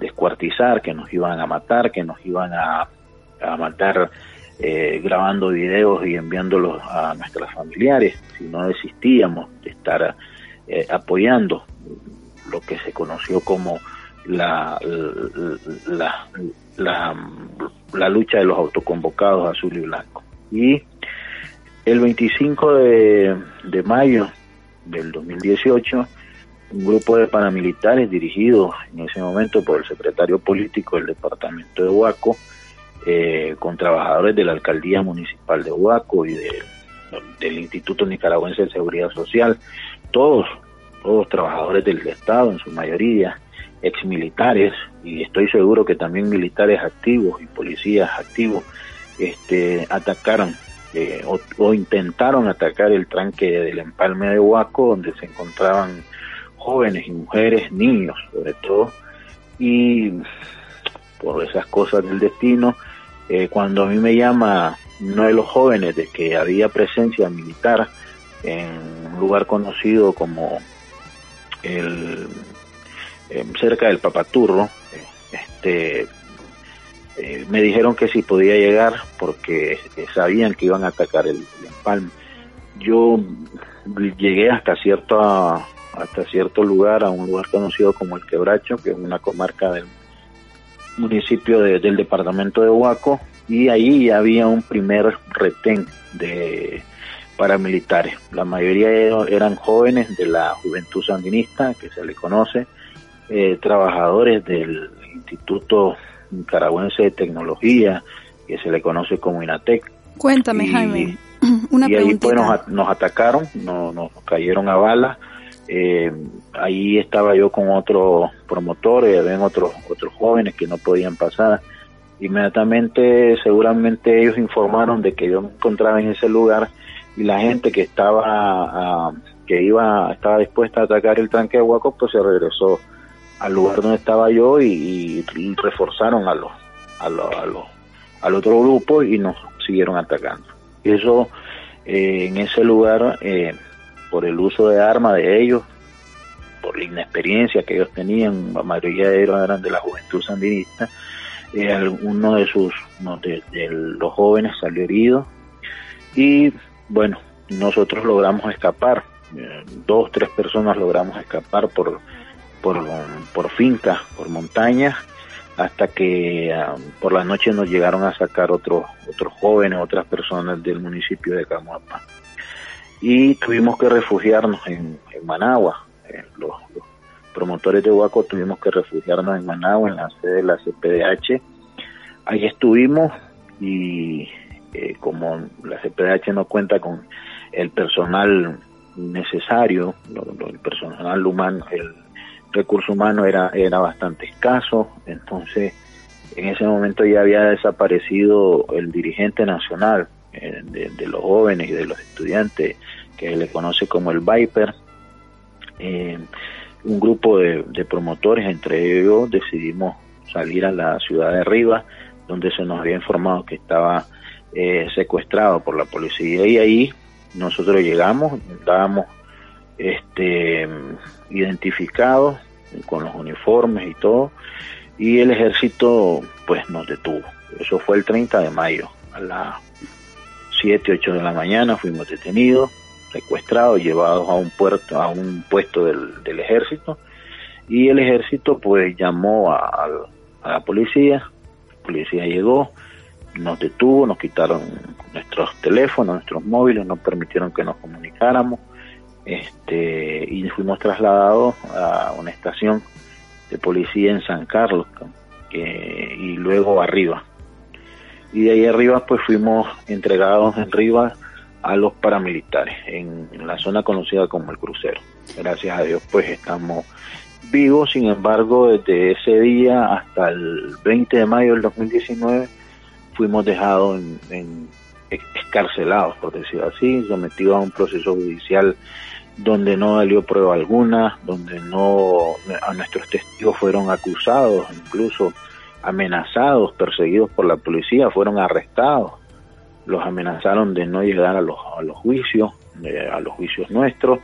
descuartizar, que nos iban a matar, que nos iban a a matar eh, grabando videos y enviándolos a nuestras familiares, si no desistíamos de estar eh, apoyando lo que se conoció como la, la, la, lucha de los autoconvocados azul y blanco. Y El 25 de, de mayo del 2018, un grupo de paramilitares dirigido en ese momento por el secretario político del departamento de Huaco, eh, con trabajadores de la alcaldía municipal de Huaco y de, del Instituto Nicaragüense de Seguridad Social, todos, todos trabajadores del Estado en su mayoría, ex militares y estoy seguro que también militares activos y policías activos este, atacaron eh, o, intentaron atacar el tranque del empalme de Huaco donde se encontraban jóvenes y mujeres, niños sobre todo, y por esas cosas del destino, eh, cuando a mí me llama uno de los jóvenes de que había presencia militar en un lugar conocido como el Em, cerca del Papaturro, este, eh, me dijeron que si podía llegar porque eh, sabían que iban a atacar el, empalme. Yo llegué hasta cierto hasta cierto lugar, a un lugar conocido como el Quebracho, que es una comarca del municipio del departamento de Huaco, y ahí había un primer retén de paramilitares. La mayoría eran jóvenes de la juventud sandinista, que se le conoce, eh, trabajadores del Instituto Nicaragüense de Tecnología, que se le conoce como INATEC. Cuéntame, Jaime, una y ahí pues nos, atacaron, nos, nos cayeron a balas. Eh, ahí estaba yo con otros promotores, ven otros otros jóvenes que no podían pasar. Inmediatamente, seguramente ellos informaron de que yo me encontraba en ese lugar y la gente que estaba ah, que iba estaba dispuesta a atacar el tranque de Huaco, pues se regresó al lugar donde estaba yo y, reforzaron a los, a los, a los, al otro grupo y nos siguieron atacando. Eso eh, en ese lugar, eh, por el uso de armas de ellos, por la inexperiencia que ellos tenían, la mayoría de ellos eran de la juventud sandinista, eh, de sus, de, de los jóvenes salió herido y bueno, nosotros logramos escapar, dos, tres personas logramos escapar por por, por fincas, por montañas, hasta que ah, por la noche nos llegaron a sacar otros otros jóvenes, otras personas del municipio de Camuapa. Y tuvimos que refugiarnos en, Managua. Eh, los, promotores de Huaco tuvimos que refugiarnos en Managua, en la sede de la CPDH. Ahí estuvimos y eh, como la CPDH no cuenta con el personal necesario, el personal humano, el recurso humano era, era bastante escaso, entonces en ese momento ya había desaparecido el dirigente nacional eh, de, los jóvenes y de los estudiantes, que le conoce como el Viper. Eh, un grupo de, promotores, entre ellos, decidimos salir a la ciudad de Rivas, donde se nos había informado que estaba eh, secuestrado por la policía y ahí nosotros llegamos, estábamos este, identificados con los uniformes y todo, y el ejército pues nos detuvo. Eso fue el 30 de mayo, a las 7, 8 de la mañana fuimos detenidos, secuestrados, llevados a un puerto, a un puesto del, ejército, y el ejército pues llamó a, a la policía, la policía llegó, nos detuvo, nos quitaron nuestros teléfonos, nuestros móviles, no permitieron que nos comunicáramos, este, y fuimos trasladados a una estación de policía en San Carlos y luego arriba. Y de ahí arriba pues fuimos entregados en Rivas a los paramilitares en, la zona conocida como el crucero. Gracias a Dios pues estamos vivos, sin embargo desde ese día hasta el 20 de mayo del 2019 fuimos dejados en, escarcelados, por decirlo así, sometidos a un proceso judicial donde no salió prueba alguna, donde no a nuestros testigos fueron acusados, incluso amenazados, perseguidos por la policía, fueron arrestados, los amenazaron de no llegar a los, juicios, a los juicios nuestros.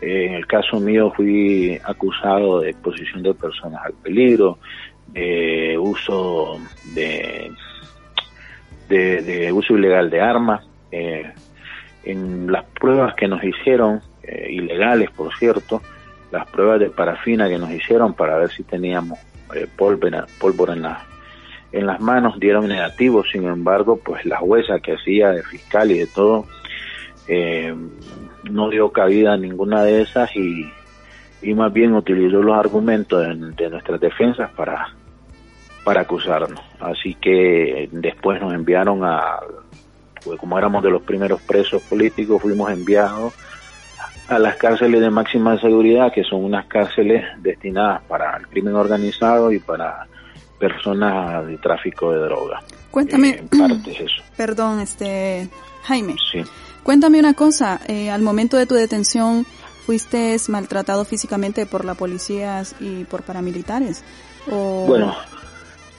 Eh, en el caso mío fui acusado de exposición de personas al peligro, de uso de, de, uso ilegal de armas. Eh, en las pruebas que nos hicieron eh, ilegales, por cierto, las pruebas de parafina que nos hicieron para ver si teníamos eh, pólvora, pólvora en, la, en las manos dieron negativo, sin embargo, pues la jueza que hacía de fiscal y de todo eh, no dio cabida a ninguna de esas y, y más bien utilizó los argumentos de, de nuestras defensas para, para acusarnos. Así que después nos enviaron a, pues como éramos de los primeros presos políticos, fuimos enviados a las cárceles de máxima seguridad, que son unas cárceles destinadas para el crimen organizado y para personas de tráfico de droga. Cuéntame, Eh, en parte es eso. perdón, este Jaime, Sí. cuéntame una cosa. eh, al momento de tu detención, fuiste maltratado físicamente por la policía y por paramilitares. O... Bueno,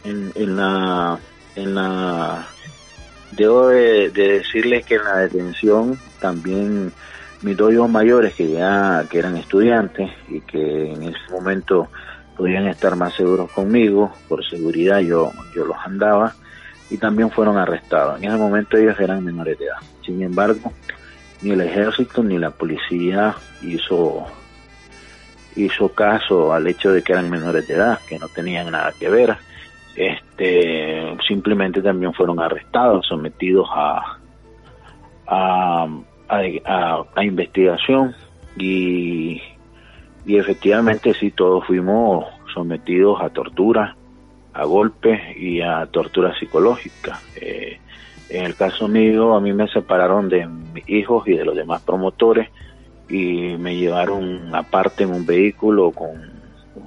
en, en la en la debo de, de decirles que en la detención también mis dos hijos mayores que ya que eran estudiantes y que en ese momento podían estar más seguros conmigo por seguridad yo yo los andaba y también fueron arrestados en ese momento ellos eran menores de edad sin embargo ni el ejército ni la policía hizo hizo caso al hecho de que eran menores de edad, que no tenían nada que ver. Este, simplemente también fueron arrestados, sometidos a, a, a, investigación y, y efectivamente sí, todos fuimos sometidos a tortura, a golpes y a tortura psicológica. Eh, en el caso mío, a mí me separaron de mis hijos y de los demás promotores y me llevaron aparte en un vehículo con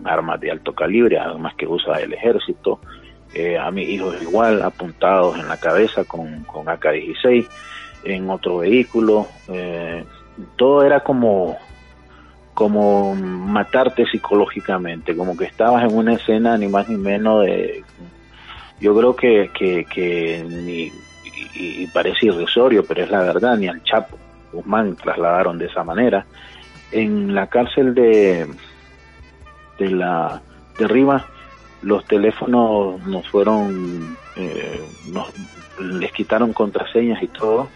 armas de alto calibre, armas que usa el ejército, eh, a mis hijos igual, apuntados en la cabeza con, con AK-16, en otro vehículo, eh, todo era como como matarte psicológicamente, como que estabas en una escena ni más ni menos de, yo creo que, que, que ni, y, parece irrisorio, pero es la verdad, ni al Chapo Guzmán trasladaron de esa manera. En la cárcel de, de la de Rivas, los teléfonos nos fueron, eh, les quitaron contraseñas y todo,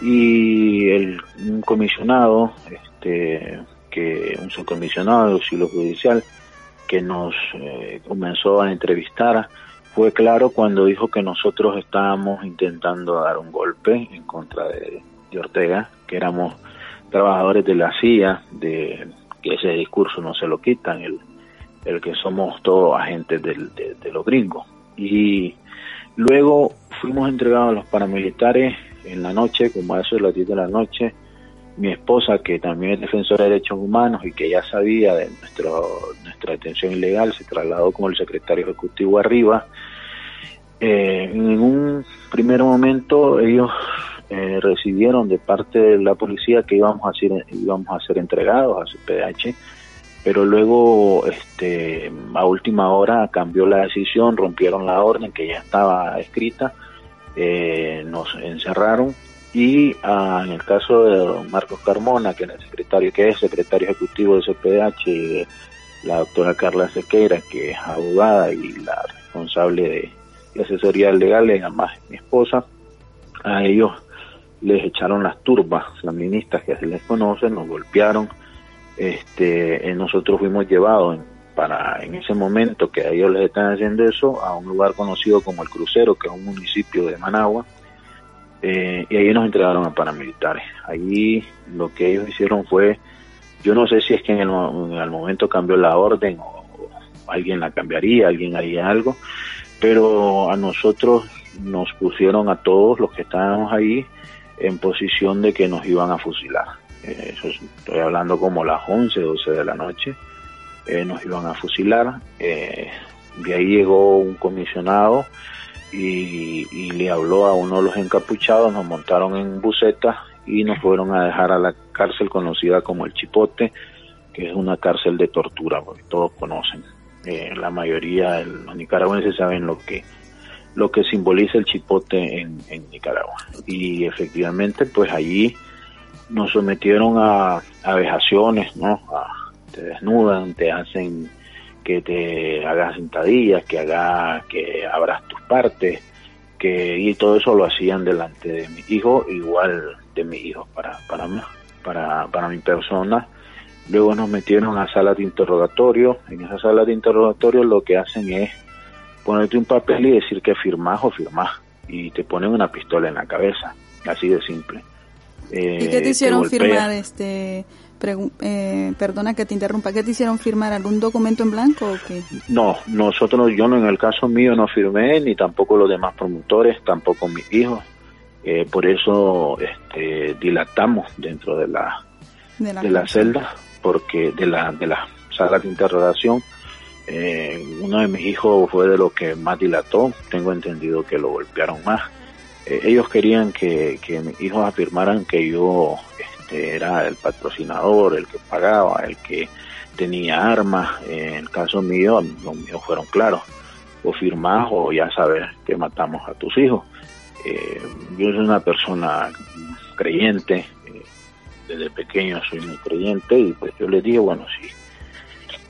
y el un comisionado, este, que un subcomisionado de auxilio judicial, que nos eh, comenzó a entrevistar, fue claro cuando dijo que nosotros estábamos intentando dar un golpe en contra de, de Ortega, que éramos trabajadores de la CIA, de que ese discurso no se lo quitan, el, el que somos todos agentes del, de, de los gringos. Y luego fuimos entregados a los paramilitares en la noche, como a eso de las 10 de la noche. Mi esposa, que también es defensora de derechos humanos y que ya sabía de nuestro, nuestra detención ilegal, se trasladó como el secretario ejecutivo arriba. Eh, en un primer momento ellos eh, recibieron de parte de la policía que íbamos a ser, íbamos a ser entregados a su PDH, pero luego este, a última hora cambió la decisión, rompieron la orden que ya estaba escrita, eh, nos encerraron. Y ah, en el caso de Marcos Carmona, que, era el secretario, que es secretario ejecutivo de CPH, y de la doctora Carla Sequeira, que es abogada y la responsable de, asesoría legal, además mi esposa, a ellos les echaron las turbas feministas que se les conoce, nos golpearon, este, eh, nosotros fuimos llevados en, para en ese momento que ellos les están haciendo eso a un lugar conocido como el Crucero, que es un municipio de Managua, eh, y ahí nos entregaron a paramilitares. Ahí lo que ellos hicieron fue, yo no sé si es que en el, en el momento cambió la orden o, alguien la cambiaría, alguien haría algo, pero a nosotros nos pusieron a todos los que estábamos ahí en posición de que nos iban a fusilar. Eh, eso es- estoy hablando como las 11, 12 de la noche. Eh, nos iban a fusilar. Eh, de ahí llegó un comisionado y, y le habló a uno de los encapuchados, nos montaron en bucetas y nos fueron a dejar a la cárcel conocida como el Chipote, que es una cárcel de tortura, porque todos conocen. Eh, la mayoría de los nicaragüenses saben lo que lo que simboliza el chipote en, en Nicaragua. Y efectivamente, pues allí nos sometieron a, a vejaciones, ¿no? A- te desnudan, te hacen que te hagas sentadillas, que haga, que abras tus partes, que y todo eso lo hacían delante de mi hijo, igual de mi hijo para para mí, para para mi persona. Luego nos metieron a salas de interrogatorio. En esas salas de interrogatorio lo que hacen es ponerte un papel y decir que firmás o firmás y te ponen una pistola en la cabeza, así de simple. ¿Y qué te hicieron firmar? Este, eh, perdona que te interrumpa, ¿qué te hicieron firmar? ¿Algún documento en blanco o qué? No, nosotros, yo no, en el caso mío no firmé, ni tampoco los demás promotores, tampoco mis hijos. Eh, por eso este, dilatamos dentro de la, de la, celda, porque de la, de la sala de interrogación, eh, uno de mis hijos fue de los que más dilató, tengo entendido que lo golpearon más. Eh, ellos querían que, que mis hijos afirmaran que yo era el patrocinador, el que pagaba, el que tenía armas. en el caso mío, los míos fueron claros, o firmás o ya sabes que matamos a tus hijos. Eh, yo soy una persona creyente, eh, desde pequeño soy muy creyente y pues yo les dije, bueno, si,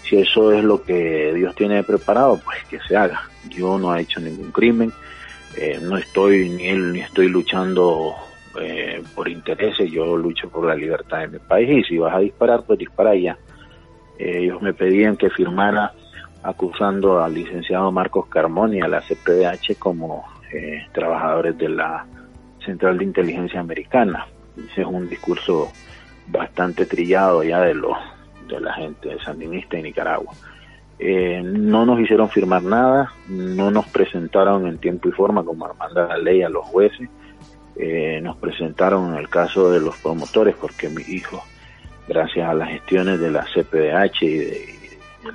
si eso es lo que Dios tiene preparado, pues que se haga. Yo no he hecho ningún crimen, eh, no estoy ni, ni estoy luchando por intereses, yo lucho por la libertad de mi país y si vas a disparar, pues dispara ya. ellos me pedían que firmara acusando al licenciado Marcos Carmoni, a la CPDH, como eh, trabajadores de la Central de Inteligencia Americana. Ese es un discurso bastante trillado ya de los de la gente sandinista de Nicaragua. Eh, no nos hicieron firmar nada, no nos presentaron en tiempo y forma como manda la ley a los jueces, eh, nos presentaron en el caso de los promotores porque mi hijo, gracias a las gestiones de la CPDH y de,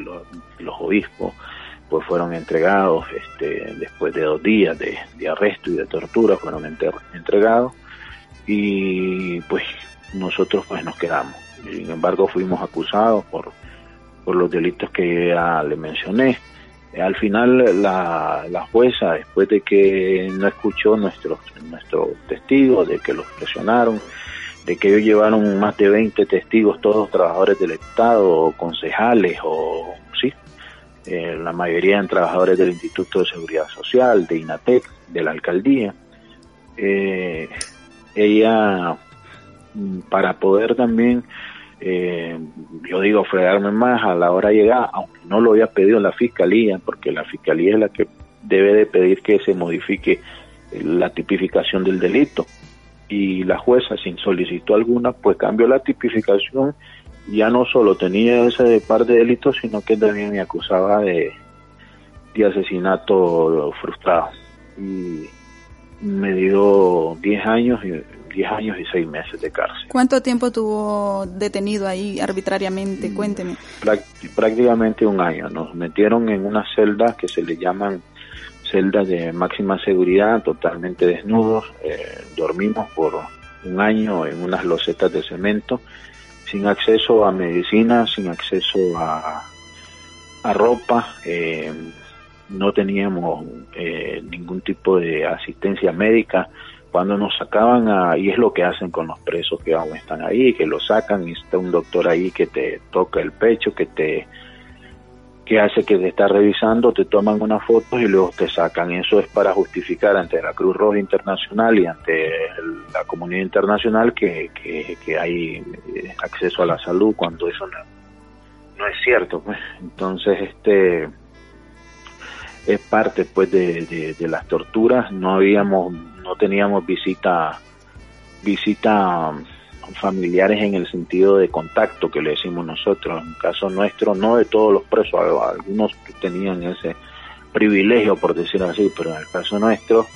los, de los obispos, pues fueron entregados este, después de dos días de, arresto y de tortura, fueron entregados y pues nosotros pues nos quedamos. Sin embargo fuimos acusados por, por los delitos que ya le mencioné. Al final la, la jueza, después de que no escuchó nuestros nuestros testigos, de que los presionaron, de que ellos llevaron más de 20 testigos, todos trabajadores del Estado, concejales o eh, la mayoría eran trabajadores del Instituto de Seguridad Social, de INATEC, de la alcaldía. Eh, ella, mm, para poder también, eh, yo digo, fregarme más a la hora de llegar, aunque no lo había pedido la fiscalía, porque la fiscalía es la que debe de pedir que se modifique la tipificación del delito. Y la jueza, sin solicitud alguna, pues cambió la tipificación ya no solo tenía ese par de delitos, sino que también me acusaba de, de asesinato frustrado. Y me dio 10 años y 10 años y 6 meses de cárcel. ¿Cuánto tiempo tuvo detenido ahí arbitrariamente? Mm, Cuénteme. Prácticamente un año. Nos metieron en unas celdas que se le llaman celdas de máxima seguridad, totalmente desnudos. Eh, dormimos por un año en unas losetas de cemento sin acceso a medicina, sin acceso a, a ropa, eh, no teníamos eh, ningún tipo de asistencia médica. Cuando nos sacaban, a, y es lo que hacen con los presos que aún están ahí, que lo sacan y está un doctor ahí que te toca el pecho, que te que hace que te está revisando, te toman una foto y luego te sacan. Eso es para justificar ante la Cruz Roja Internacional y ante la comunidad internacional que, que, hay eh, acceso a la salud cuando eso no, no es cierto. Pues. Entonces, este es parte pues de, las torturas. No habíamos, no teníamos visita visita familiares en el sentido de contacto que le decimos nosotros. En el caso nuestro, no de todos los presos, algunos tenían ese privilegio, por decirlo así, pero en el caso nuestro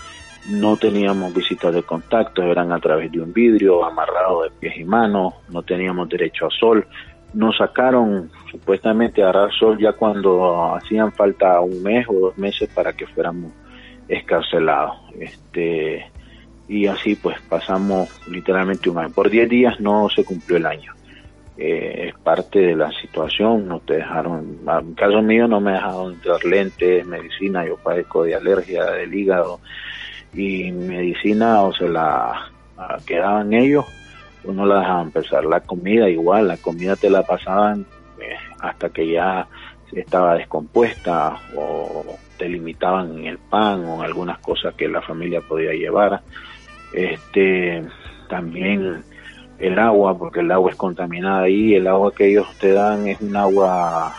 no teníamos visitas de contacto, eran a través de un vidrio amarrado de pies y manos, no teníamos derecho a sol. Nos sacaron supuestamente a agarrar sol ya cuando hacían falta un mes o dos meses para que fuéramos escarcelados. Este, y así pues pasamos literalmente un año. Por 10 días no se cumplió el año. Eh, es parte de la situación, no te dejaron, en caso mío no me dejaron entrar lentes, medicina, yo padezco de alergia del hígado y medicina o se la, quedaban ellos, no la dejaban empezar. La comida igual, la comida te la pasaban eh, hasta que ya estaba descompuesta o te limitaban en el pan o en algunas cosas que la familia podía llevar. Este también el agua, porque el agua es contaminada ahí, el agua que ellos te dan es un agua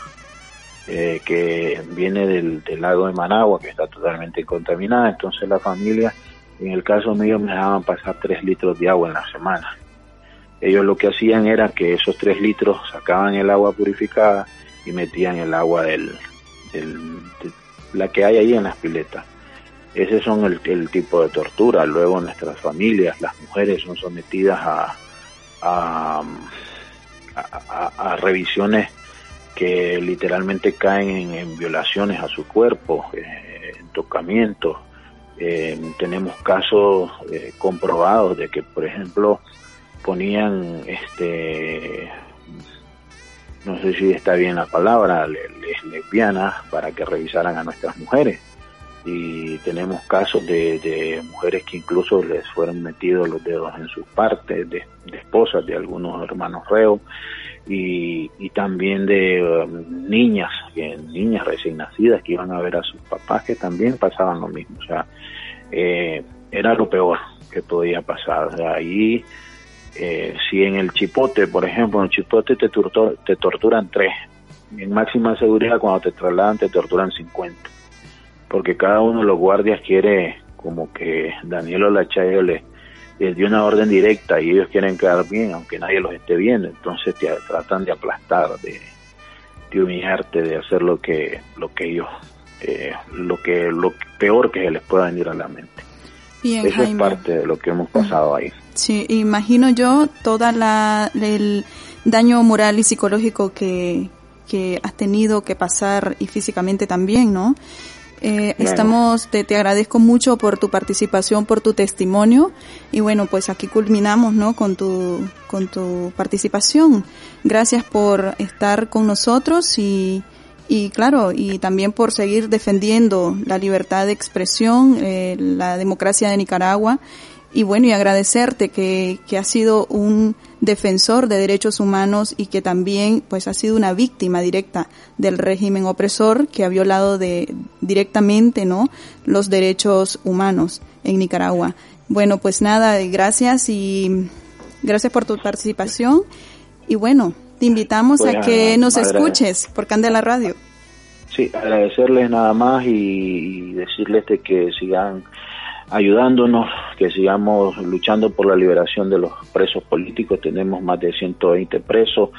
eh, que viene del, lago de Managua, que está totalmente contaminada, entonces la familia En el caso mío me dejaban pasar tres litros de agua en la semana. Ellos lo que hacían era que esos tres litros sacaban el agua purificada y metían el agua del, del- de la que hay ahí en las piletas. Ese son el, el tipo de tortura. Luego nuestras familias, las mujeres son sometidas a, a, a- revisiones que literalmente caen en, en violaciones a su cuerpo, eh, en tocamientos. Eh, tenemos casos eh, comprobados de que, por ejemplo, ponían, este, no sé si está bien la palabra, le- les lesbianas para que revisaran a nuestras mujeres. Y tenemos casos de, de mujeres que incluso les fueron metidos los dedos en sus partes, de, de esposas de algunos hermanos reos, y, también de um, niñas, niñas recién nacidas que iban a ver a sus papás que también pasaban lo mismo. O sea, eh, era lo peor que podía pasar. O sea, ahí, eh, si en el chipote, por ejemplo, en el chipote te, torto- te torturan tres, en máxima seguridad cuando te trasladan te torturan 50, porque cada uno de los guardias quiere como que Daniel Olachayo le les dio una orden directa y ellos quieren quedar bien, aunque nadie los esté viendo, entonces te tratan de aplastar, de, de humillarte, de hacer lo que, lo que ellos, eh, lo que, lo peor que se les pueda venir a la mente. Bien, Eso es parte de lo que hemos pasado ahí. Sí, imagino yo toda la el daño moral y psicológico que que has tenido que pasar y físicamente también, ¿no? Eh, Bueno. Estamos, te, te agradezco mucho por tu participación, por tu testimonio y bueno, pues aquí culminamos, ¿no? Con tu, con tu participación. Gracias por estar con nosotros y, y claro, y también por seguir defendiendo la libertad de expresión, eh, la democracia de Nicaragua y bueno, y agradecerte que, que has sido un defensor de derechos humanos y que también pues has sido una víctima directa del régimen opresor que ha violado de directamente, ¿no? los derechos humanos en Nicaragua. Bueno, pues nada, gracias y gracias por tu participación y bueno, te invitamos a que nos escuches por Candela Radio. Sí, agradecerles nada más y, y decirles de que sigan ayudándonos, que sigamos luchando por la liberación de los presos políticos. Tenemos más de 120 presos.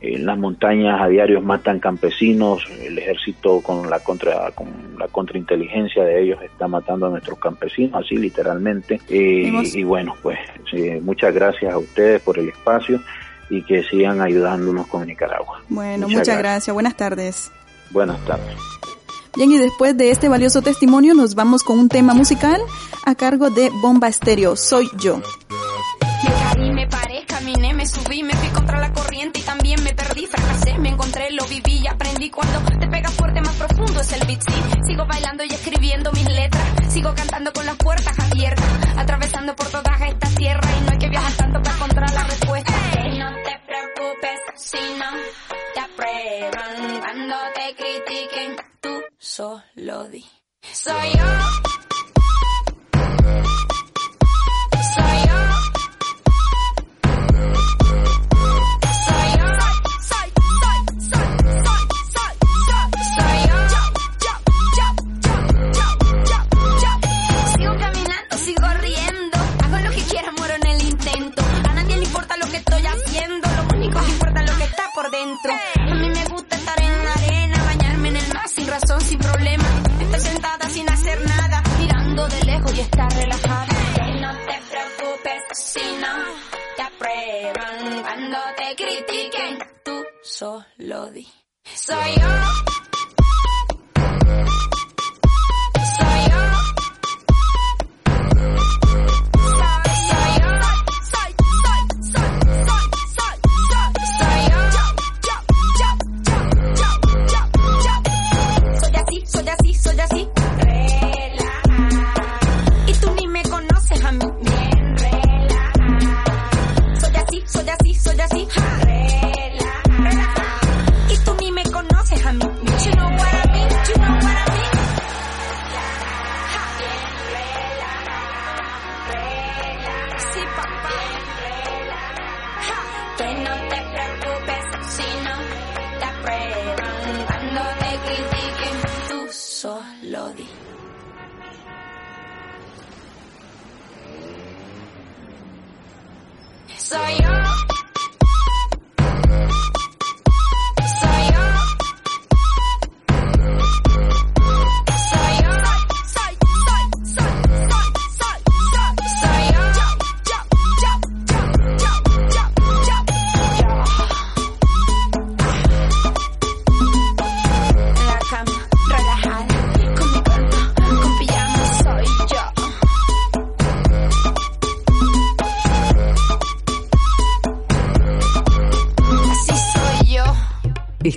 En las montañas a diario matan campesinos. El ejército con la contra con la contrainteligencia de ellos está matando a nuestros campesinos, así literalmente. Eh, y bueno, pues muchas gracias a ustedes por el espacio y que sigan ayudándonos con Nicaragua. Bueno, muchas, gracias. Buenas tardes. Buenas tardes. Bien, y después de este valioso testimonio nos vamos con un tema musical a cargo de Bomba Estéreo, Soy Yo. Me caí, me paré, caminé, me subí, me fui contra la corriente y también me perdí, fracasé, me encontré, lo viví y aprendí cuando te pega fuerte, más profundo es el beat, sí. Sigo bailando y escribiendo mis letras, sigo cantando con las puertas abiertas, atravesando por toda esta tierra y no hay que viajar tanto para encontrar la respuesta. Ey, no te preocupes si no cuando te critiquen, tú solo di. Soy yo. Soy yo. Soy yo. Soy, soy, soy, soy, soy, yo. Yo. Sigo caminando, sigo riendo. Hago lo que quiera, muero en el intento. A nadie le importa lo que estoy haciendo. Lo único que importa es lo que está por dentro. Mar sin problema. Estar sentada sin hacer nada, mirando de lejos y estar relajada. No te preocupes si no te aprueban cuando te critiquen. Tú solo di. Soy yo.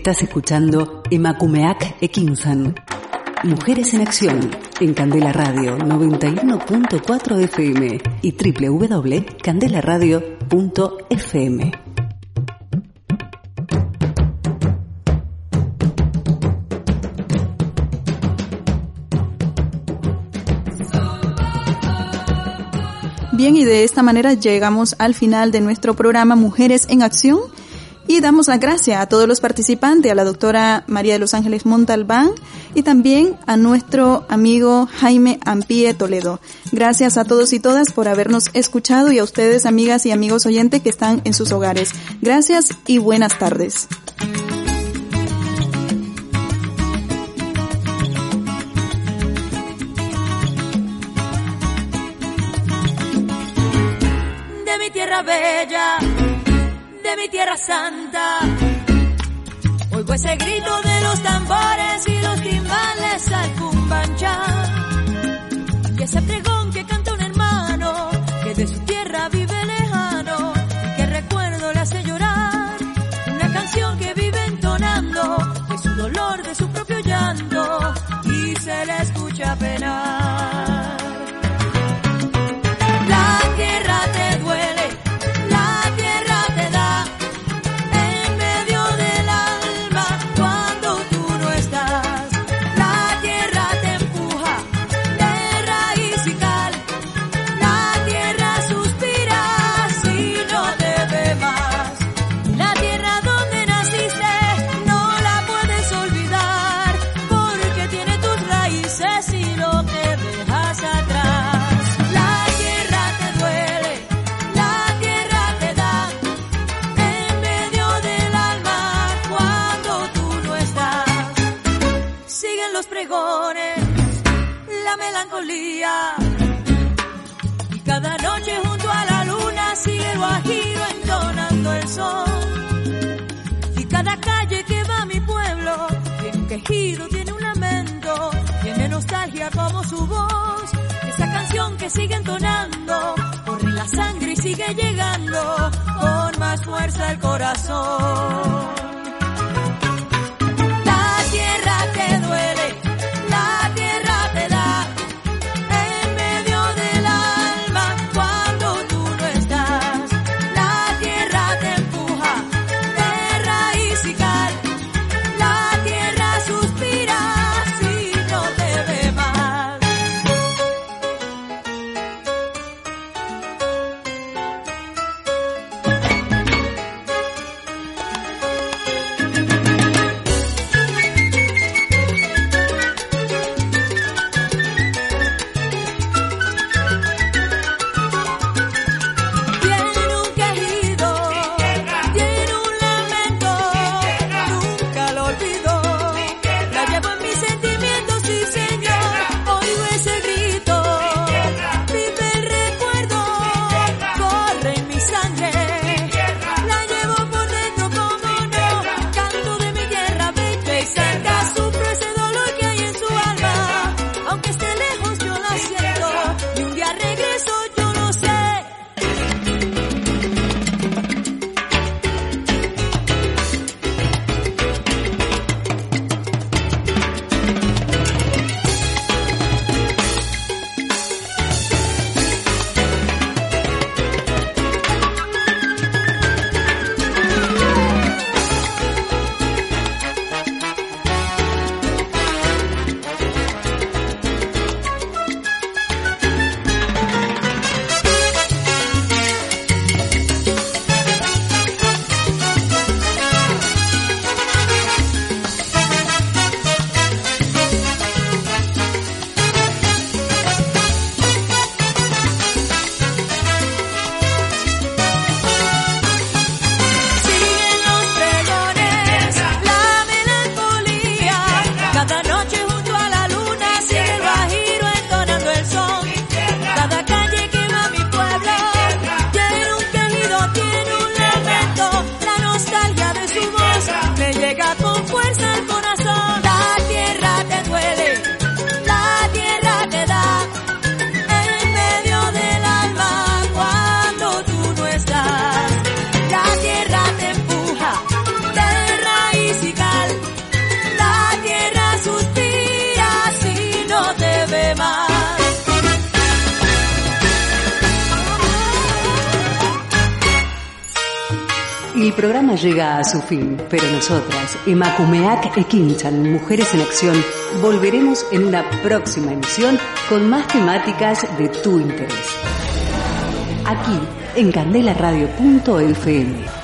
Estás escuchando Emakumeak Ekinsan. Mujeres en Acción en Candela Radio 91.4 FM y www.candelaradio.fm. Bien, y de esta manera llegamos al final de nuestro programa Mujeres en Acción y damos las gracias a todos los participantes, a la doctora María de los Ángeles Montalbán y también a nuestro amigo Jaime Ampie Toledo. Gracias a todos y todas por habernos escuchado y a ustedes, amigas y amigos oyentes que están en sus hogares. Gracias y buenas tardes. de mi tierra bella, de mi tierra santa. Oigo ese grito de los tambores y los timbales al cumbancha. Y ese pregón que canta un hermano que de su tierra vive lejano sigue entonando, corre la sangre y sigue llegando con más fuerza el corazón. Su fin, pero nosotras, Emakumeak Ekinchan, Mujeres en Acción, volveremos en una próxima emisión con más temáticas de tu interés. Aquí, en candelaradio.fm.